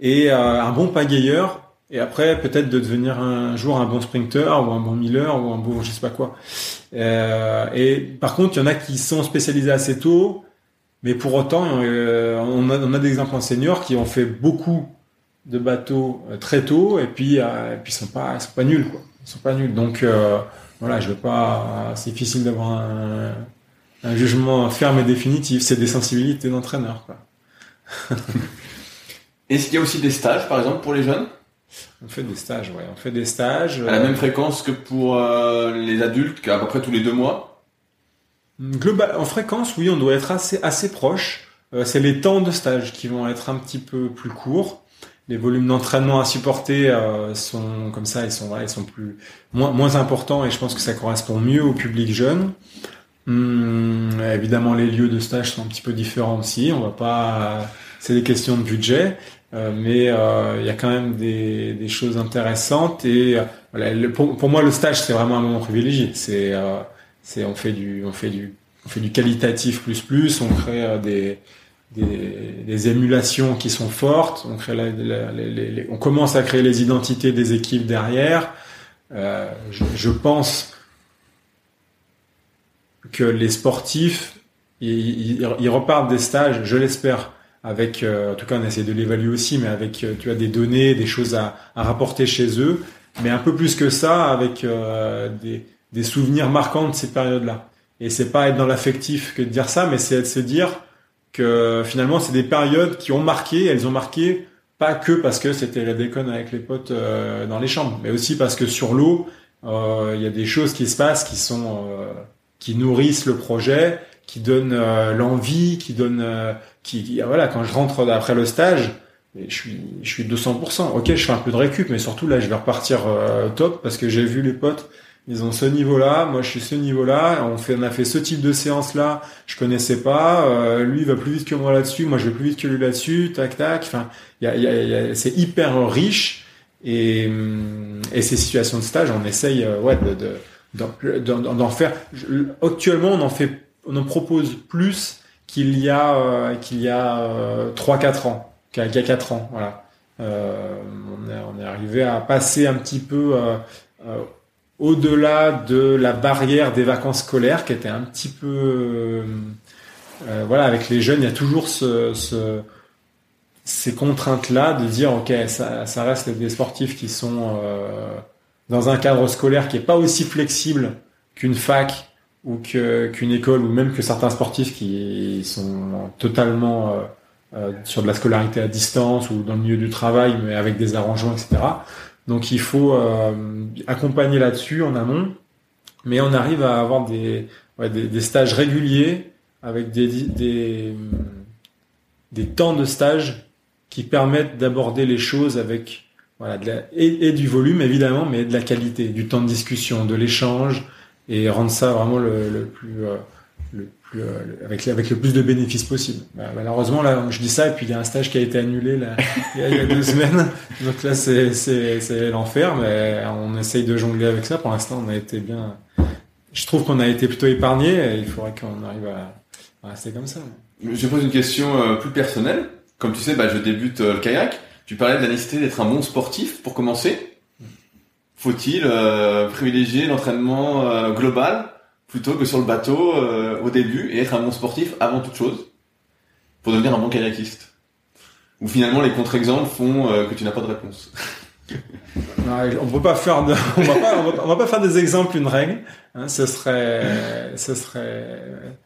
et euh, un bon pagayeur. Et après, peut-être de devenir un jour un bon sprinter ou un bon miller ou un bon je sais pas quoi. Euh, et par contre, il y en a qui sont spécialisés assez tôt, mais pour autant, on a, on a des exemples en seniors qui ont fait beaucoup de bateaux euh, très tôt et puis euh, et puis sont pas sont pas nuls quoi. Ils sont pas nuls. Donc euh, voilà je veux pas c'est difficile d'avoir un, un, jugement ferme et définitif. C'est des sensibilités d'entraîneur quoi. Est-ce qu'il y a aussi des stages par exemple pour les jeunes? On fait des stages ouais. On fait des stages à la même fréquence que pour les adultes à peu près tous les deux mois. Global en fréquence oui on doit être assez assez proche. C'est les temps de stage qui vont être un petit peu plus courts. Les volumes d'entraînement à supporter euh, sont comme ça, ils sont ils sont plus moins moins importants et je pense que ça correspond mieux au public jeune. Hum, évidemment, les lieux de stage sont un petit peu différents aussi. On va pas, c'est des questions de budget, euh, mais euh, il y a quand même des, des choses intéressantes et voilà, pour, pour, moi le stage c'est vraiment un moment privilégié. C'est on fait du on fait du on fait du qualitatif plus plus, on crée des des, émulations qui sont fortes. On, crée on commence à créer les identités des équipes derrière. Euh, je, pense que les sportifs, ils, repartent des stages, je l'espère, avec, euh, en tout cas on essaie de l'évaluer aussi, mais avec euh, tu as des données, des choses à, rapporter chez eux, mais un peu plus que ça, avec des, des souvenirs marquants de ces périodes-là. Et c'est pas être dans l'affectif que de dire ça, mais c'est de se dire, que finalement c'est des périodes qui ont marqué, elles ont marqué pas que parce que c'était la déconne avec les potes euh, dans les chambres, mais aussi parce que sur l'eau, euh, il y a des choses qui se passent qui sont euh, qui nourrissent le projet, qui donnent l'envie, qui donnent qui, voilà quand je rentre après le stage, je suis je suis 200%. OK, je fais un peu de récup mais surtout là je vais repartir top parce que j'ai vu les potes ils ont ce niveau-là, moi je suis ce niveau-là, on fait on a fait ce type de séance là, je connaissais pas, euh, lui va plus vite que moi là-dessus, moi je vais plus vite que lui là-dessus, tac tac, enfin y a, y a, y a, c'est hyper riche et, et ces situations de stage on essaye euh, ouais de, d'en faire actuellement on en fait on en propose plus qu'il y a euh, qu'il y a euh, 3 4 ans qu'il y a 4 ans voilà. Euh, on est arrivé à passer un petit peu au-delà de la barrière des vacances scolaires qui était un petit peu euh, euh, voilà avec les jeunes il y a toujours ce, ce ces contraintes là de dire ok ça, ça reste des sportifs qui sont euh, dans un cadre scolaire qui est pas aussi flexible qu'une fac ou que qu'une école ou même que certains sportifs qui sont totalement euh, sur de la scolarité à distance ou dans le milieu du travail mais avec des arrangements etc donc il faut euh, accompagner là-dessus en amont, mais on arrive à avoir des, ouais, des, des, stages réguliers avec des, des, des temps de stage qui permettent d'aborder les choses avec voilà, de la, et, du volume évidemment, mais de la qualité, du temps de discussion, de l'échange, et rendre ça vraiment le, le plus euh, le euh, avec, avec le plus de bénéfices possible. Bah, malheureusement, là, je dis ça, et puis il y a un stage qui a été annulé là, il, y a, deux semaines. Donc là, c'est, c'est, l'enfer, mais on essaye de jongler avec ça. Pour l'instant, on a été bien. Je trouve qu'on a été plutôt épargné. Il faudrait qu'on arrive à, rester comme ça. je pose une question euh, plus personnelle. Comme tu sais, bah, je débute le kayak. Tu parlais de la nécessité d'être un bon sportif pour commencer. Faut-il euh, privilégier l'entraînement global plutôt que sur le bateau au début et être un bon sportif avant toute chose pour devenir un bon kayakiste Ou finalement les contre-exemples font que tu n'as pas de réponse? On peut pas faire de, on va pas, on va, pas faire des exemples une règle. Hein, ce serait, ce serait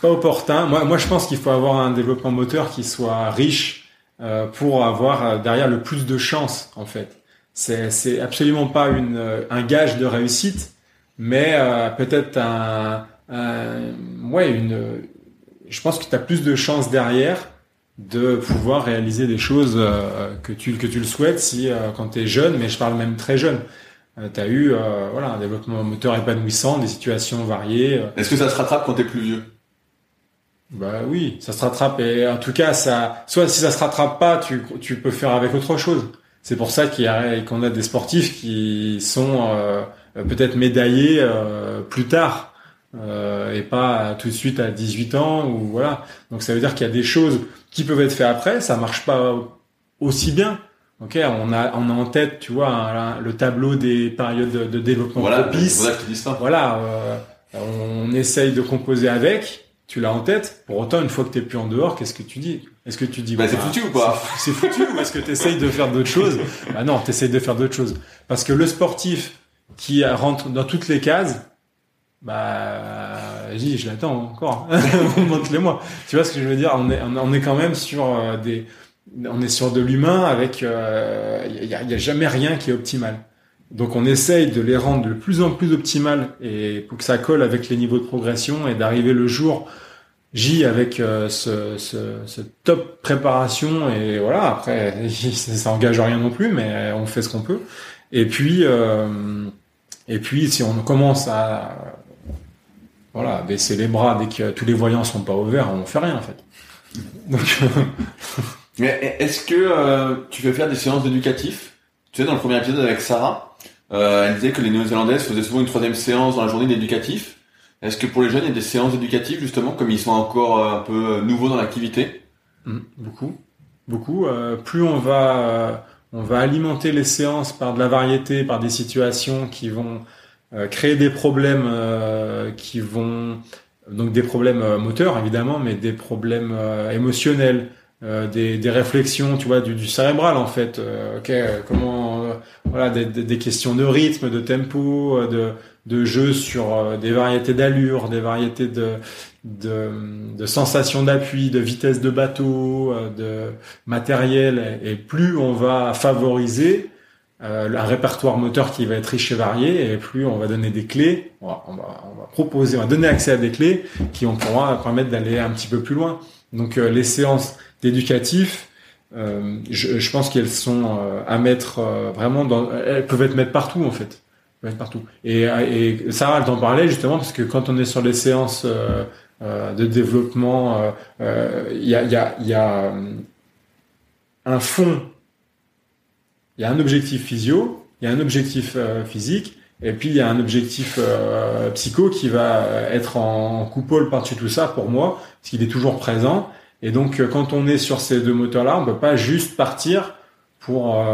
pas opportun. Moi, moi, je pense qu'il faut avoir un développement moteur qui soit riche euh, pour avoir euh, derrière le plus de chances, en fait. C'est, c'est absolument pas une, euh, un gage de réussite, mais euh, peut-être un, un, ouais, une. Je pense que tu as plus de chances derrière de pouvoir réaliser des choses euh, que tu que tu le souhaites si euh, quand tu es jeune mais je parle même très jeune. Euh, tu as eu voilà un développement moteur épanouissant des situations variées est-ce que ça se rattrape quand tu es plus vieux? Bah oui ça se rattrape et en tout cas ça soit si ça se rattrape pas tu tu peux faire avec autre chose c'est pour ça qu'il y a qu'on a des sportifs qui sont peut-être médaillés plus tard euh, et pas tout de suite à 18 ans ou voilà. Donc ça veut dire qu'il y a des choses qui peuvent être faites après, ça marche pas aussi bien. Ok, on a on a en tête, tu vois, le tableau des périodes de, développement voilà, ça. Voilà, euh, on essaye de composer avec. Tu l'as en tête. Pour autant, une fois que t'es plus en dehors, qu'est-ce que tu dis? Est-ce que tu dis bah, c'est foutu ou pas? C'est foutu ou est-ce que tu essayes de faire d'autres choses? Bah non, t'essayes de faire d'autres choses. Parce que le sportif qui rentre dans toutes les cases, bah, dis, je l'attends encore. Montre-les-moi. Tu vois ce que je veux dire? On est, on est quand même sur euh, des, on est sur de l'humain avec, il euh, y, a, y, a, jamais rien qui est optimal. Donc on essaye de les rendre de plus en plus optimales et pour que ça colle avec les niveaux de progression et d'arriver le jour J avec euh, ce, top préparation et voilà après ça, ça engage rien non plus mais on fait ce qu'on peut et puis et puis si on commence à voilà, baisser les bras dès que tous les voyants sont pas ouverts, on fait rien en fait. Mais est-ce que euh, tu veux faire des séances d'éducatif? Tu sais, dans le premier épisode avec Sarah, euh, elle disait que les Néo-Zélandaises faisaient souvent une troisième séance dans la journée d'éducatif. Est-ce que pour les jeunes, il y a des séances éducatives justement, comme ils sont encore euh, un peu nouveaux dans l'activité? Mmh, Beaucoup, beaucoup. plus on va, on va alimenter les séances par de la variété, par des situations qui vont euh, créer des problèmes euh, qui vont donc des problèmes euh, moteurs évidemment, mais des problèmes émotionnels, des, des, réflexions, tu vois, du, du cérébral en fait. ok, comment, voilà, des, des, questions de rythme, de tempo, de, de jeu sur des variétés d'allure, des variétés de, de, de sensations d'appui, de vitesse de bateau, de matériel. Et plus on va favoriser euh, un répertoire moteur qui va être riche et varié, et plus on va donner des clés, on va, on va, proposer, on va donner accès à des clés qui vont pourra permettre d'aller un petit peu plus loin. Donc euh, les séances d'éducatif, euh, je, je, pense qu'elles sont euh, à mettre euh, vraiment dans, elles peuvent être mettre partout en fait, partout. Et, et Sarah elle t'en parlait justement parce que quand on est sur les séances de développement, il y a, y, a, un fond il y a un objectif physio, il y a un objectif euh, physique, et puis il y a un objectif euh, psycho qui va être en, coupole par-dessus tout ça pour moi, parce qu'il est toujours présent. Et donc euh, quand on est sur ces deux moteurs-là, on peut pas juste partir pour,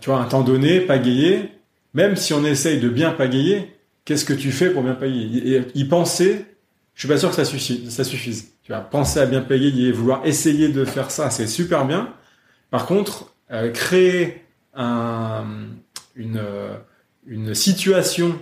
tu vois, un temps donné, pagayer. Même si on essaye de bien pagayer, qu'est-ce que tu fais pour bien pagayer? Y penser, je suis pas sûr que ça suffise. Ça suffise. Tu vas penser à bien payer, vouloir essayer de faire ça, c'est super bien. Par contre, euh, créer un, une, euh, une situation,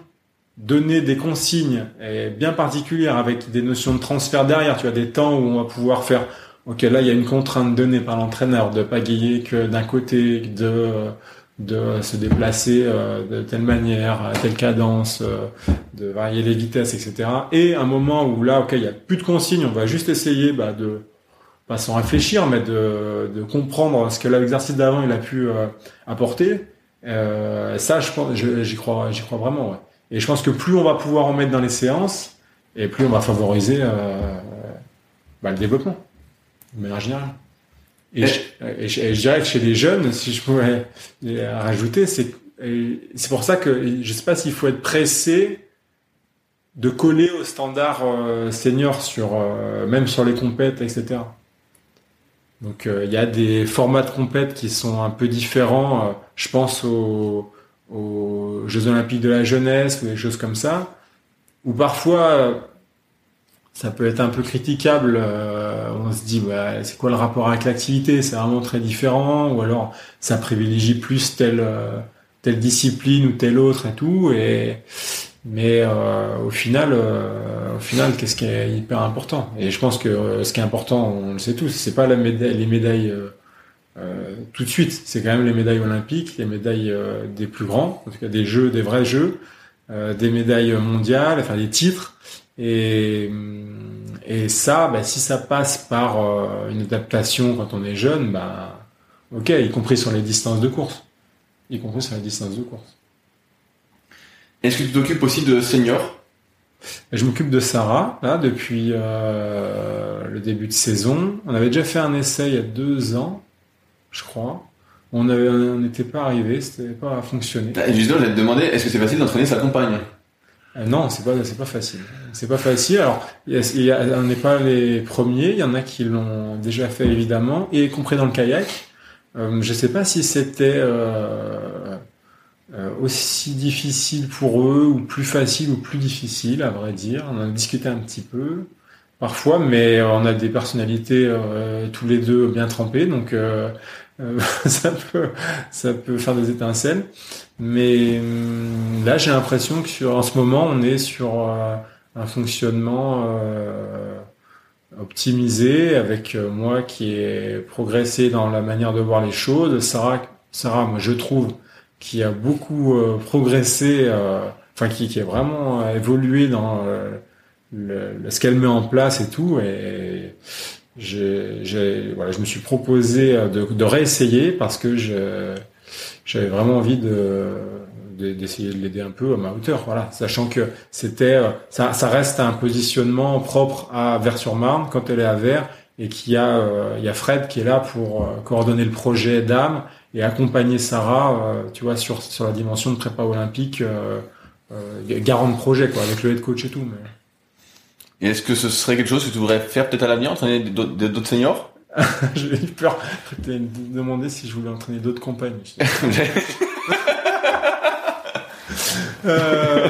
donner des consignes et bien particulières avec des notions de transfert derrière. Tu as des temps où on va pouvoir faire. Ok, là il y a une contrainte donnée par l'entraîneur de pagayer que d'un côté, de de se déplacer euh, de telle manière, à telle cadence, euh, de varier les vitesses, etc. Et un moment où là, ok, il y a plus de consignes, on va juste essayer bah, de pas sans réfléchir, mais de, de comprendre ce que l'exercice d'avant il a pu euh, apporter. ça, je j'y crois, j'y crois vraiment. Et je pense que plus on va pouvoir en mettre dans les séances, et plus on va favoriser bah, le développement, de manière générale. Et, je, dirais que chez les jeunes, si je pouvais rajouter, c'est c'est pour ça que je sais pas s'il faut être pressé de coller au standard euh, senior sur euh, même sur les compètes, etc. Donc euh, il y a des formats de compètes qui sont un peu différents. je pense aux, aux, Jeux Olympiques de la jeunesse ou des choses comme ça, où parfois ça peut être un peu critiquable. on se dit bah, c'est quoi le rapport avec l'activité? C'est vraiment très différent, ou alors ça privilégie plus telle telle discipline ou telle autre et tout. Et mais euh, au final, euh, au final, qu'est-ce qui est hyper important? Et je pense que euh, ce qui est important, on le sait tous, c'est pas les médailles tout de suite. C'est quand même les médailles olympiques, les médailles des plus grands, en tout cas des jeux, des vrais jeux, des médailles mondiales, enfin des titres. Et et ça, bah, si ça passe par une adaptation quand on est jeune, bah ok, y compris sur les distances de course, y compris sur les distances de course. Est-ce que tu t'occupes aussi de seniors je m'occupe de Sarah là depuis euh, le début de saison. On avait déjà fait un essai il y a deux ans, je crois. On n'était pas arrivé, c'était pas fonctionné. Et justement, j'allais te demander, est-ce que c'est facile d'entraîner sa compagne? euh, Non, c'est pas, c'est pas facile. C'est pas facile. Alors, on n'est pas les premiers. Il y en a qui l'ont déjà fait évidemment, y compris dans le kayak. Euh, je sais pas si c'était euh, euh, aussi difficile pour eux ou plus facile ou plus difficile à vrai dire. On a discuté un petit peu parfois, mais on a des personnalités euh, tous les deux bien trempées, donc euh, ça peut ça peut faire des étincelles. Mais hum, là, j'ai l'impression que sur en ce moment, on est sur un fonctionnement optimisé avec moi qui ai progressé dans la manière de voir les choses. Sarah, Sarah, moi je trouve qui a beaucoup euh, progressé, euh, enfin qui, qui a vraiment euh, évolué dans le, ce qu'elle met en place et tout. Et voilà, je me suis proposé de, de réessayer parce que j'avais vraiment envie de d'essayer de l'aider un peu à ma hauteur, voilà, sachant que c'était, ça, ça reste un positionnement propre à Vers-sur-Marne quand elle est à Vers et qu'il y a, il y a Fred qui est là pour coordonner le projet d'âme et accompagner Sarah, euh, tu vois, sur, sur la dimension de prépa olympique, euh, euh, garant de projet, quoi, avec le head coach et tout. Et est-ce que ce serait quelque chose que tu voudrais faire peut-être à l'avenir, entraîner d'autres seniors? J'ai eu peur de demander si je voulais entraîner d'autres compagnes. euh,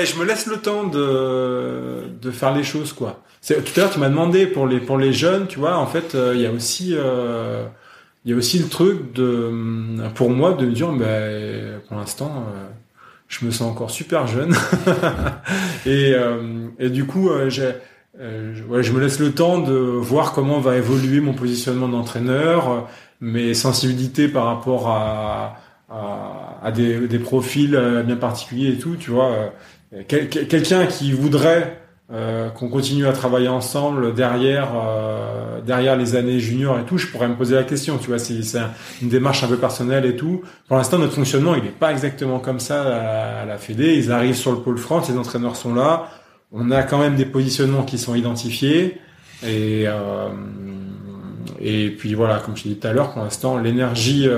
et, je me laisse le temps de, de faire les choses, quoi. Tout à l'heure, tu m'as demandé pour les, pour les jeunes, tu vois, en fait, il y a aussi... Euh, il y a aussi le truc de, pour moi, de me dire, ben, pour l'instant, euh, je me sens encore super jeune. et, euh, et du coup, euh, ouais, je me laisse le temps de voir comment va évoluer mon positionnement d'entraîneur, mes sensibilités par rapport à, des, profils bien particuliers et tout, tu vois. Quelqu'un qui voudrait euh, qu'on continue à travailler ensemble derrière euh, derrière les années juniors et tout, je pourrais me poser la question, tu vois, c'est une démarche un peu personnelle et tout. Pour l'instant, notre fonctionnement, il n'est pas exactement comme ça à, la Fédé. Ils arrivent sur le pôle France, les entraîneurs sont là. On a quand même des positionnements qui sont identifiés et euh, et puis voilà, comme je disais tout à l'heure, pour l'instant, l'énergie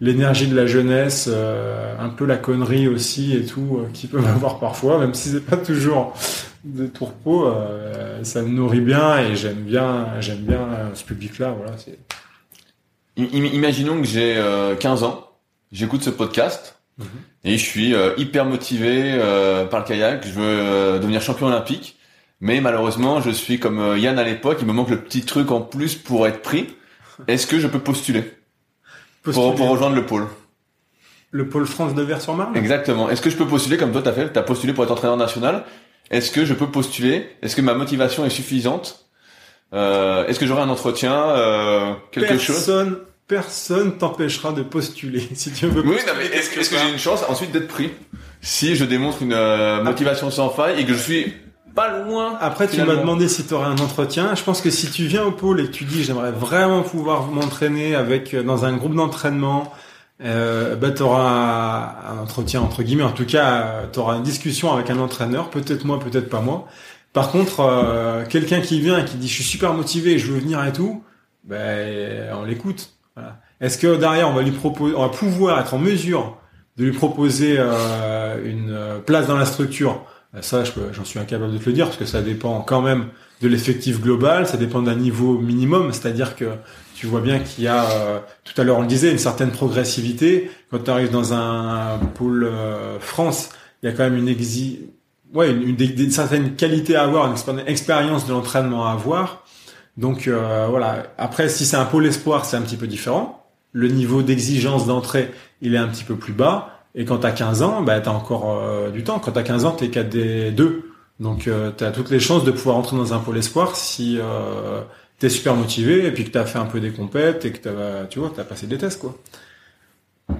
l'énergie de la jeunesse, un peu la connerie aussi et tout, qui peut m'avoir parfois, même si c'est pas toujours de tourpeau, euh, ça me nourrit bien et j'aime bien, j'aime bien euh, ce public-là. Voilà. Imaginons que j'ai 15 euh, ans, j'écoute ce podcast mhm. et je suis hyper motivé par le kayak. Je veux devenir champion olympique, mais malheureusement, je suis comme Yann à l'époque. Il me manque le petit truc en plus pour être pris. Est-ce que je peux postuler, Pour, pour rejoindre le pôle? Le pôle France de Vers-sur-Marne Exactement. Est-ce que je peux postuler comme toi t'as fait T'as postulé pour être entraîneur national? Est-ce que je peux postuler? Est-ce que ma motivation est suffisante? Euh, Est-ce que j'aurai un entretien euh, Quelque personne, chose? Personne t'empêchera de postuler si tu veux. Oui, mais est-ce que, j'ai une chance ensuite d'être pris? Si je démontre une euh, motivation sans faille et que je suis pas loin. Après, tu m'as demandé si tu aurais un entretien. Je pense que si tu viens au pôle et que tu dis j'aimerais vraiment pouvoir m'entraîner avec dans un groupe d'entraînement euh, bah, tu auras un entretien entre guillemets. En tout cas, tu auras une discussion avec un entraîneur, peut-être moi, peut-être pas moi. Par contre, euh, quelqu'un qui vient et qui dit je suis super motivé, je veux venir et tout, ben on l'écoute. Est-ce que derrière on va lui proposer, on va pouvoir être en mesure de lui proposer euh, une place dans la structure? Ça, j'en suis incapable de te le dire parce que ça dépend quand même de l'effectif global, ça dépend d'un niveau minimum, c'est-à-dire que tu vois bien qu'il y a, euh, tout à l'heure on le disait, une certaine progressivité. Quand tu arrives dans un pôle euh, France, il y a quand même une exi, ouais, une, certaine qualité à avoir, une expérience de l'entraînement à avoir. Donc euh, voilà. Après, si c'est un pôle espoir, c'est un petit peu différent. Le niveau d'exigence d'entrée, il est un petit peu plus bas. Et quand tu as 15 ans, bah, tu as encore du temps. Quand tu as 15 ans, tu es 4D2. Donc euh, tu as toutes les chances de pouvoir entrer dans un pôle espoir si super motivé et puis que tu as fait un peu des compètes et que t'as tu vois, tu as passé des tests quoi.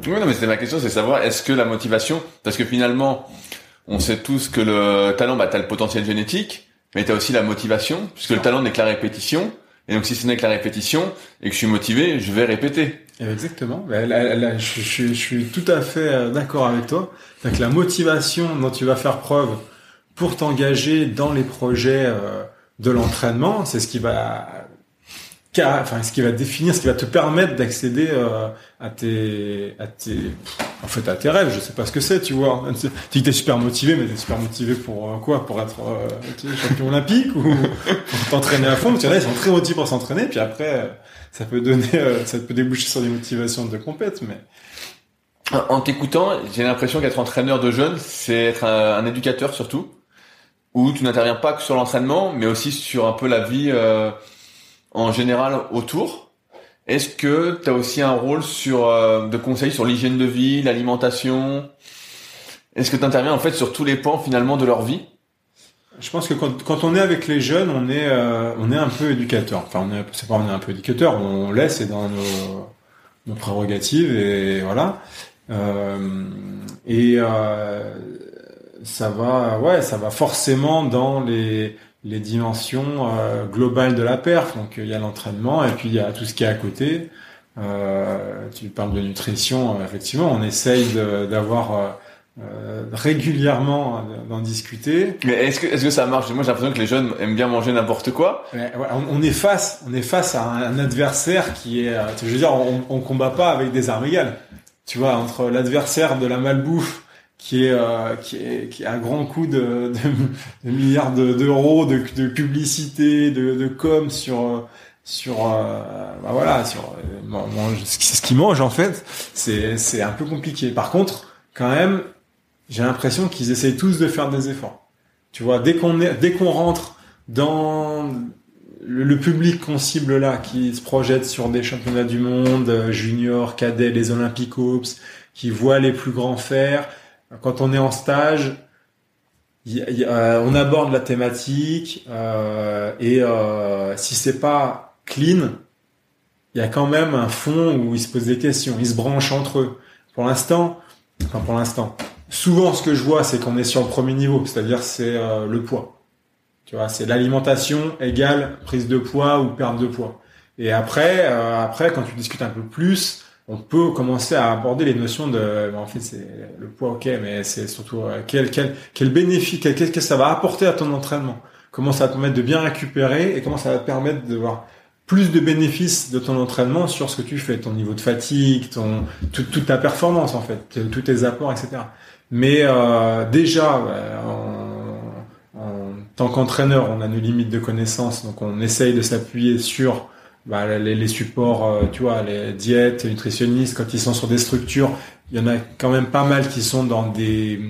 Oui, non mais c'était ma question, c'est savoir est-ce que la motivation parce que finalement on sait tous que le talent bah tu as le potentiel génétique, mais tu as aussi la motivation puisque le talent n'est que la répétition. Et donc si ce n'est que la répétition et que je suis motivé, je vais répéter. Exactement. Bah, je, je, je, suis tout à fait euh, d'accord avec toi. Donc la motivation dont tu vas faire preuve pour t'engager dans les projets euh, de l'entraînement, c'est ce qui va ce qui va définir, ce qui va te permettre d'accéder euh, à tes en fait à tes rêves, je sais pas ce que c'est, tu vois. Tu es super motivé, mais t'es super motivé pour euh, quoi? Pour être champion olympique ou pour t'entraîner à fond. Tu vois, ils sont très motivés pour s'entraîner, puis après ça peut donner ça peut déboucher sur des motivations de compète, mais. En t'écoutant, j'ai l'impression qu'être entraîneur de jeunes, c'est être un éducateur surtout où tu n'interviens pas que sur l'entraînement, mais aussi sur un peu la vie euh, en général autour. Est-ce que tu as aussi un rôle sur euh, de conseils sur l'hygiène de vie, l'alimentation? Est-ce que tu interviens en fait sur tous les pans finalement de leur vie? Je pense que quand, quand, on est avec les jeunes, on est euh, on est un peu éducateur. Enfin, on est c'est pas on est un peu éducateur, on laisse et dans nos, nos prérogatives et voilà. et ça va, ouais, ça va forcément dans les, les dimensions euh, globales de la perf. Donc il y a l'entraînement et puis il y a tout ce qui est à côté. Euh, tu parles de nutrition, euh, effectivement, on essaye d'avoir euh, régulièrement d'en discuter. Mais est-ce que est-ce que ça marche? Moi, j'ai l'impression que les jeunes aiment bien manger n'importe quoi. on, est face, on est face à un, adversaire qui est, je veux dire, on, on combat pas avec des armes égales. Tu vois, entre l'adversaire de la malbouffe qui est, euh, qui est qui a un grand coup de, de, milliards d'euros de, de, publicité, de, de com sur sur euh, bah voilà sur euh, ce qu'ils mangent en fait. C'est c'est un peu compliqué. Par contre, quand même, j'ai l'impression qu'ils essayent tous de faire des efforts. Tu vois, dès qu'on est dès qu'on rentre dans le, public qu'on cible là, qui se projette sur des championnats du monde, junior, cadet, les Olympiques qui voit les plus grands faire, quand on est en stage, euh, on aborde la thématique euh, et euh, si c'est pas clean, il y a quand même un fond où ils se posent des questions, ils se branchent entre eux. Pour l'instant, enfin pour l'instant, souvent ce que je vois, c'est qu'on est sur le premier niveau, c'est-à-dire c'est euh, le poids. Tu vois, c'est l'alimentation égale prise de poids ou perte de poids. Et après, après quand tu discutes un peu plus, on peut commencer à aborder les notions de, en fait, c'est le poids, ok, mais c'est surtout euh, quel, quel, quel bénéfice, qu'est-ce que ça va apporter à ton entraînement, comment ça va te permettre de bien récupérer et comment ça va te permettre de voir plus de bénéfices de ton entraînement sur ce que tu fais, ton niveau de fatigue, ton, toute ta performance en fait, tous tes apports, etc. Mais euh, déjà, en, en tant qu'entraîneur, on a nos limites de connaissances, donc on essaye de s'appuyer sur bah, les, les, supports, euh, tu vois, les diètes, nutritionnistes, quand ils sont sur des structures, il y en a quand même pas mal qui sont dans des,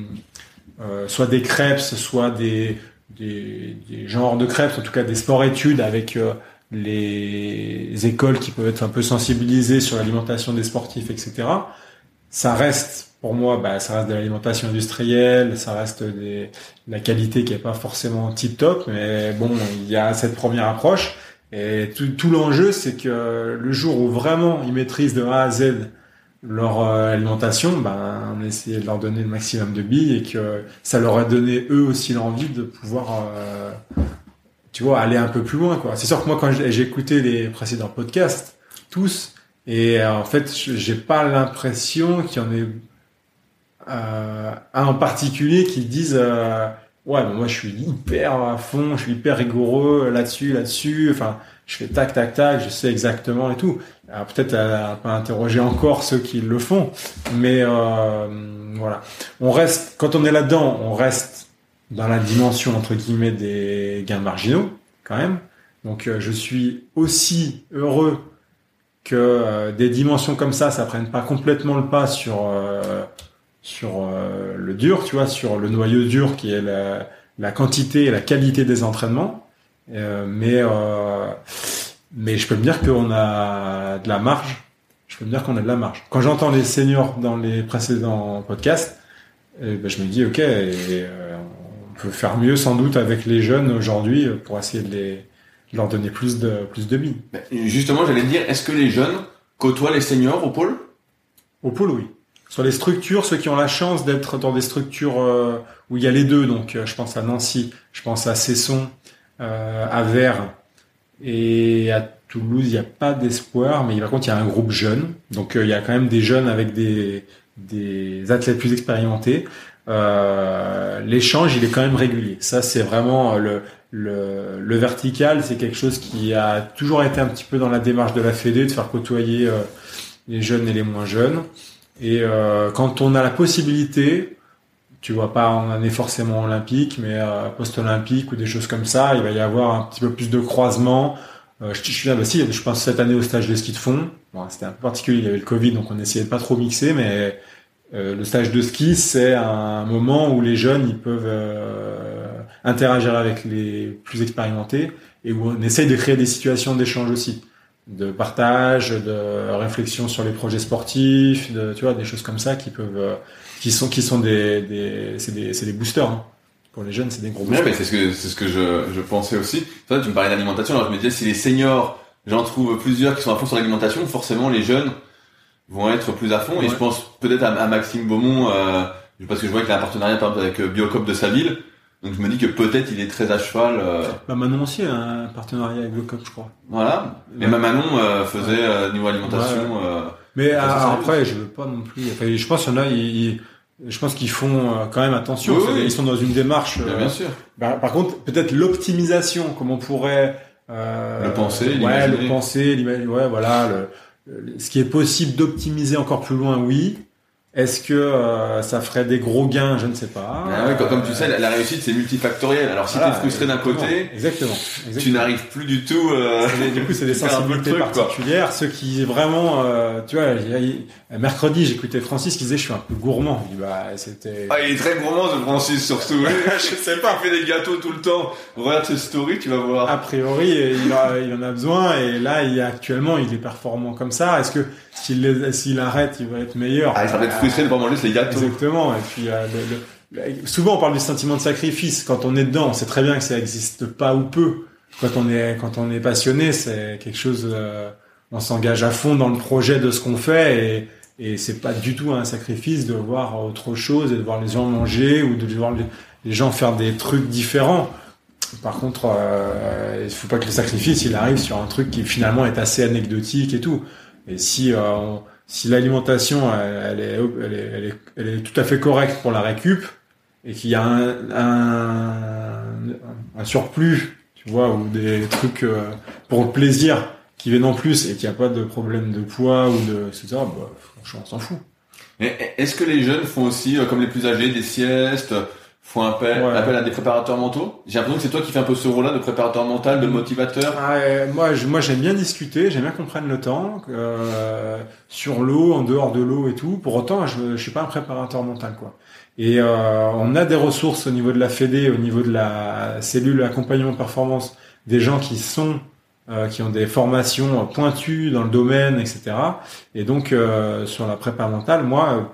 euh, soit des crêpes, soit des, des, des, genres de crêpes, en tout cas des sports-études avec euh, les écoles qui peuvent être un peu sensibilisées sur l'alimentation des sportifs, etc. Ça reste, pour moi, bah, ça reste de l'alimentation industrielle, ça reste des, de la qualité qui est pas forcément tip top, mais bon, il y a cette première approche. Et tout, tout l'enjeu, c'est que le jour où vraiment ils maîtrisent de A à Z leur euh, alimentation, ben, on essaie de leur donner le maximum de billes et que ça leur a donné eux aussi l'envie de pouvoir, euh, tu vois, aller un peu plus loin, quoi. C'est sûr que moi, quand j'ai écouté les précédents podcasts, tous, et euh, en fait, j'ai pas l'impression qu'il y en ait un en particulier qui disent ouais, moi je suis hyper à fond, je suis hyper rigoureux là-dessus, là-dessus. Enfin, je fais tac, tac, tac, je sais exactement et tout. Peut-être à, pas interroger encore ceux qui le font, mais euh, voilà. On reste quand on est là-dedans, on reste dans la dimension entre guillemets des gains marginaux quand même. Donc je suis aussi heureux que des dimensions comme ça, ça prenne pas complètement le pas sur sur le dur, tu vois, sur le noyau dur qui est la, la quantité et la qualité des entraînements. mais mais je peux me dire qu'on a de la marge. Je peux me dire qu'on a de la marge. Quand j'entends les seniors dans les précédents podcasts, eh ben, je me dis ok, euh, on peut faire mieux sans doute avec les jeunes aujourd'hui pour essayer de, les, leur donner plus de plus de billes. Justement, j'allais dire, est-ce que les jeunes côtoient les seniors au pôle? Au pôle, oui. Sur les structures, ceux qui ont la chance d'être dans des structures euh, où il y a les deux, donc euh, je pense à Nancy, je pense à Cesson, à Vers et à Toulouse, il n'y a pas d'espoir, mais par contre, il y a un groupe jeune. Donc, euh, il y a quand même des jeunes avec des, athlètes plus expérimentés. Euh, L'échange, il est quand même régulier. Ça, c'est vraiment le, vertical. C'est quelque chose qui a toujours été un petit peu dans la démarche de la Fédé, de faire côtoyer euh, les jeunes et les moins jeunes. Et euh, quand on a la possibilité, tu vois pas en année forcément olympique, mais euh, post-olympique ou des choses comme ça, il va y avoir un petit peu plus de croisement. Euh, je, suis là, bah si, je pense cette année au stage de ski de fond. Bon, c'était un peu particulier, il y avait le Covid, donc on essayait de pas trop mixer, mais euh, le stage de ski, c'est un moment où les jeunes ils peuvent euh, interagir avec les plus expérimentés et où on essaye de créer des situations d'échange aussi, de partage, de réflexion sur les projets sportifs, de, tu vois, des choses comme ça qui peuvent euh, qui sont qui sont des, des c'est des c'est des boosters. Hein. Pour les jeunes, c'est des gros boosters. Ouais, mais c'est ce que c'est ce que je, je pensais aussi. Toi, tu me parlais d'alimentation. Alors je me disais si les seniors, j'en trouve plusieurs qui sont à fond sur l'alimentation, forcément les jeunes vont être plus à fond. Et je pense peut-être à, à, Maxime Beaumont, euh, parce que je vois qu'il a un partenariat par exemple avec euh, Biocop de sa ville. Donc je me dis que peut-être il est très à cheval. Euh... Bah Manon aussi a un partenariat avec Biocop, je crois. Voilà. Et ma Manon euh, faisait euh, niveau alimentation. Ouais. mais après, je veux pas non plus. Enfin, je pense qu'il y en a. Ils, je pense qu'ils font euh, quand même attention. Oui, oui. Ils sont dans une démarche. Bien, bien sûr. Bah, par contre, peut-être l'optimisation, comme on pourrait euh, le penser, ouais, le penser, ouais, voilà, le, ce qui est possible d'optimiser encore plus loin, oui. Est-ce que euh, ça ferait des gros gains? Je ne sais pas. Ah ouais, comme, tu sais, la, la réussite c'est multifactoriel. Alors si voilà, tu es frustré d'un côté, exactement, exactement. tu n'arrives plus du tout. Euh, des, du coup, c'est des sensibilités truc, particulières. Quoi. Ceux qui vraiment, euh, tu vois, mercredi, j'écoutais Francis qui disait, je suis un peu gourmand. Dis, bah, c'était. Ah, il est très gourmand, ce Francis surtout. je sais pas. Il fait des gâteaux tout le temps. Regarde ses stories, tu vas voir. A priori, il, a, il en a besoin. Et là, il actuellement, il est performant comme ça. Est-ce que s'il s'il arrête, il va être meilleur Ah, il va être frustré de pas manger les gâteaux. Exactement. Et puis euh, le, le, souvent on parle du sentiment de sacrifice. Quand on est dedans, on sait très bien que ça n'existe pas ou peu. Quand on est quand on est passionné, c'est quelque chose. Euh, on s'engage à fond dans le projet de ce qu'on fait et et c'est pas du tout un sacrifice de voir autre chose et de voir les gens manger ou de voir les, les gens faire des trucs différents. Par contre, euh, il faut pas que le sacrifice il arrive sur un truc qui finalement est assez anecdotique et tout. Et si euh, on, si l'alimentation elle, elle, est, elle, est, elle, est, tout à fait correcte pour la récup et qu'il y a un, un, un, surplus, tu vois, ou des trucs euh, pour le plaisir qui viennent en plus et qu'il n'y a pas de problème de poids ou de etc. Bah, franchement, on s'en fout. Est-ce que les jeunes font aussi, euh, comme les plus âgés, des siestes font appel, ouais. appel à des préparateurs mentaux. J'ai l'impression que c'est toi qui fais un peu ce rôle-là de préparateur mental, de motivateur. Ah, moi, je, moi, j'aime bien discuter, j'aime bien qu'on prenne le temps euh, sur l'eau, en dehors de l'eau et tout. Pour autant, je, je suis pas un préparateur mental, quoi. Et euh, on a des ressources au niveau de la Fédé, au niveau de la cellule accompagnement performance, des gens qui sont euh, qui ont des formations pointues dans le domaine, etc. Et donc euh, sur la prépa mentale, moi,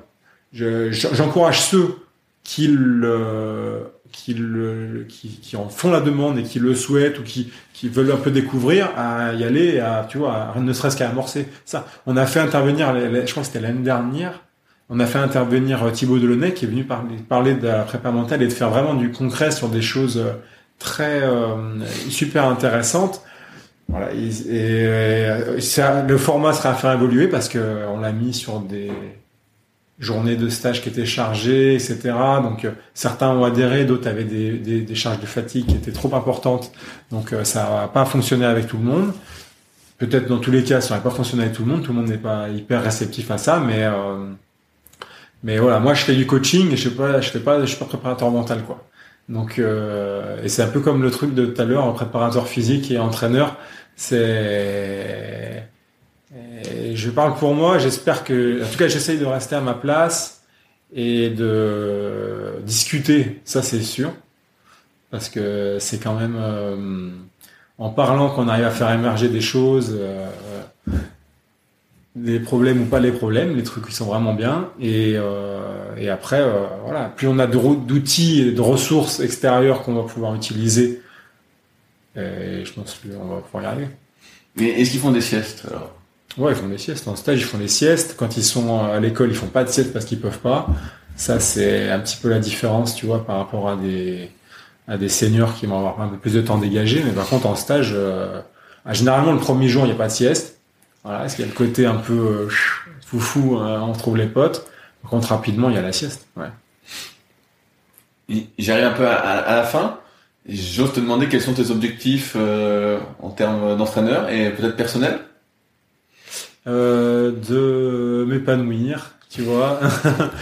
j'encourage ceux qui, le, qui, le, qui, qui, en font la demande et qui le souhaitent ou qui, qui veulent un peu découvrir à y aller, à, tu vois, à, ne serait-ce qu'à amorcer ça. On a fait intervenir, je crois que c'était l'année dernière, on a fait intervenir Thibaut Delaunay qui est venu parler, parler de la prépa mentale et de faire vraiment du concret sur des choses très euh, super intéressantes. Voilà, et, et ça, le format sera à faire évoluer parce que on l'a mis sur des journées de stage qui étaient chargées, etc. Donc euh, certains ont adhéré, d'autres avaient des, des, des, charges de fatigue qui étaient trop importantes. Donc euh, ça n'a pas fonctionné avec tout le monde. Peut-être dans tous les cas, ça n'aurait pas fonctionné avec tout le monde. Tout le monde n'est pas hyper réceptif à ça, mais euh, mais voilà, moi je fais du coaching et je sais pas, je fais pas, je suis pas préparateur mental quoi. Donc, euh, et c'est un peu comme le truc de tout à l'heure, préparateur physique et entraîneur. C'est, je parle pour moi. J'espère que, en tout cas, j'essaye de rester à ma place et de discuter. Ça, c'est sûr, parce que c'est quand même euh, en parlant qu'on arrive à faire émerger des choses. Euh, les problèmes ou pas les problèmes, les trucs qui sont vraiment bien. Et, euh, et après, euh, voilà, plus on a d'outils et de ressources extérieures qu'on va pouvoir utiliser, et je pense qu'on va pouvoir y arriver. Mais est-ce qu'ils font des siestes alors? Ouais, ils font des siestes. En stage, ils font des siestes. Quand ils sont à l'école, ils font pas de sieste parce qu'ils peuvent pas. Ça, c'est un petit peu la différence, tu vois, par rapport à des à des seniors qui vont avoir un peu plus de temps dégagé. Mais par contre, en stage, euh, généralement, le premier jour, il n'y a pas de sieste. Voilà, parce qu'il y a le côté un peu euh, foufou, hein, on trouve les potes. Par contre, rapidement, il y a la sieste. Ouais. J'arrive un peu à, la fin. J'ose te demander quels sont tes objectifs euh, en termes d'entraîneur et peut-être personnel euh, De m'épanouir, tu vois.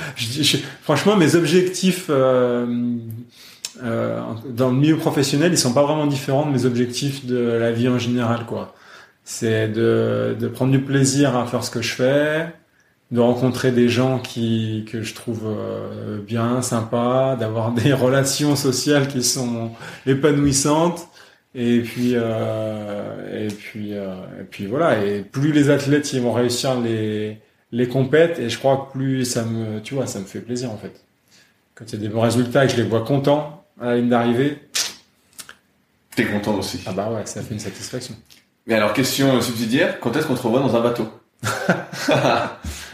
franchement, mes objectifs euh, euh, dans le milieu professionnel, ils sont pas vraiment différents de mes objectifs de la vie en général, quoi c'est de, de prendre du plaisir à faire ce que je fais, de rencontrer des gens qui que je trouve euh, bien, sympas, d'avoir des relations sociales qui sont épanouissantes. Et puis euh, et puis euh, et puis voilà. Et plus les athlètes ils vont réussir les les compètes, et je crois que plus ça me tu vois ça me fait plaisir en fait. Quand il y a des bons résultats et que je les vois contents à la ligne d'arrivée. T'es content aussi. Ah bah ouais, ça fait une satisfaction. Mais alors, question subsidiaire, quand est-ce qu'on te revoit dans un bateau?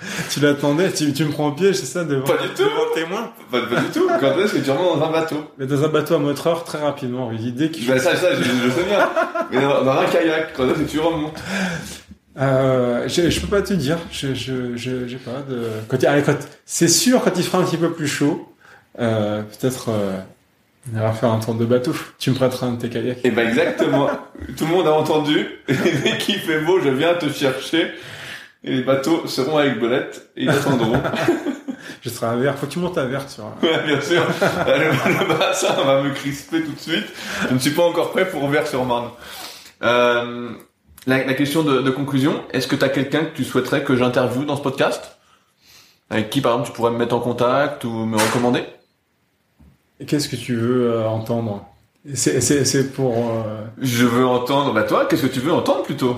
Tu l'attendais tu, tu me prends au piège, c'est ça, devant, pas du tout. devant témoin pas, pas, du tout. Quand est-ce que tu remontes dans un bateau Mais dans un bateau à moteur, très rapidement. L'idée qui. Bah ça, ça, je, je sais bien. Mais dans, dans, un kayak, quand est-ce que tu remontes euh, je, je peux pas te dire. Je, je, je, j'ai pas de. Quand, allez, quand, c'est sûr quand il fera un petit peu plus chaud. Euh, peut-être. Euh, on va faire un tour de bateau. Tu me prêteras un de tes kayaks. Eh ben exactement. Tout le monde a entendu. Dès qu'il fait beau, je viens te chercher. Et les bateaux seront avec Bolette et ils attendront. je serai à verre. Faut que tu montes à verre sur. Ouais, bien sûr. le, bassin va me crisper tout de suite. Je ne suis pas encore prêt pour verre sur Marne. Euh, la, la, question de, de conclusion. Est-ce que tu as quelqu'un que tu souhaiterais que j'interviewe dans ce podcast? Avec qui, par exemple, tu pourrais me mettre en contact ou me recommander? Qu'est-ce que tu veux euh, entendre? C'est pour. Euh... Je veux entendre. Bah toi, qu'est-ce que tu veux entendre plutôt?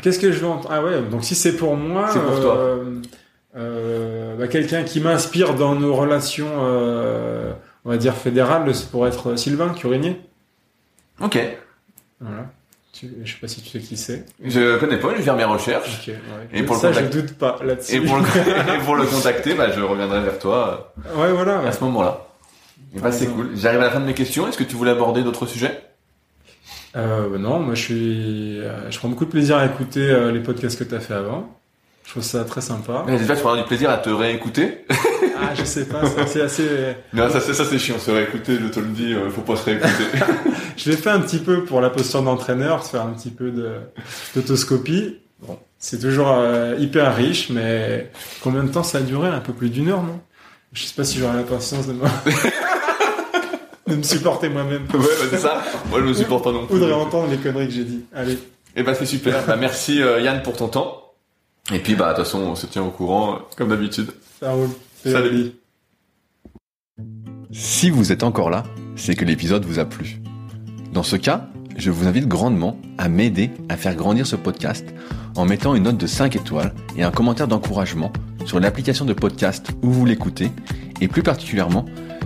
Qu'est-ce que je veux entendre Ah ouais. Donc si c'est pour moi. C'est pour toi. Euh, euh bah, quelqu'un qui m'inspire dans nos relations, euh, on va dire fédérales, c'est pour être Sylvain Curigné. Ok. Voilà. Tu, je sais pas si tu sais qui c'est. Je connais pas, je vais faire mes recherches. Okay, ouais. Et pour ça, le je doute pas là-dessus. Et pour le, et pour le contacter, bah, je reviendrai vers toi. Ouais, voilà. À ce moment-là. Et bah, c'est cool. J'arrive à la fin de mes questions. Est-ce que tu voulais aborder d'autres sujets? Euh, Non, moi je suis, euh, je prends beaucoup de plaisir à écouter euh, les podcasts que tu as fait avant. Je trouve ça très sympa. Mais déjà, tu prends du plaisir à te réécouter. ah, je sais pas, c'est assez. Non, ça c'est ça c'est chiant, se réécouter. Je te le dis, euh, faut pas se réécouter. je l'ai fait un petit peu pour la posture d'entraîneur, faire un petit peu d'autoscopie. Bon, c'est toujours euh, hyper riche, mais combien de temps ça a duré? Un peu plus d'une heure, non? Je sais pas si j'aurai la patience de moi. de me supporter moi-même. Ouais, bah, c'est ça. Moi, je me supporte pas non plus. Ou de réentendre les conneries que j'ai dit. Allez. Et eh bah, c'est super. bah, merci, euh, Yann, pour ton temps. Et puis, bah, de toute façon, on se tient au courant, euh, comme d'habitude. Ça roule. Salut. Si vous êtes encore là, c'est que l'épisode vous a plu. Dans ce cas, je vous invite grandement à m'aider à faire grandir ce podcast en mettant une note de 5 étoiles et un commentaire d'encouragement sur l'application de podcast où vous l'écoutez et plus particulièrement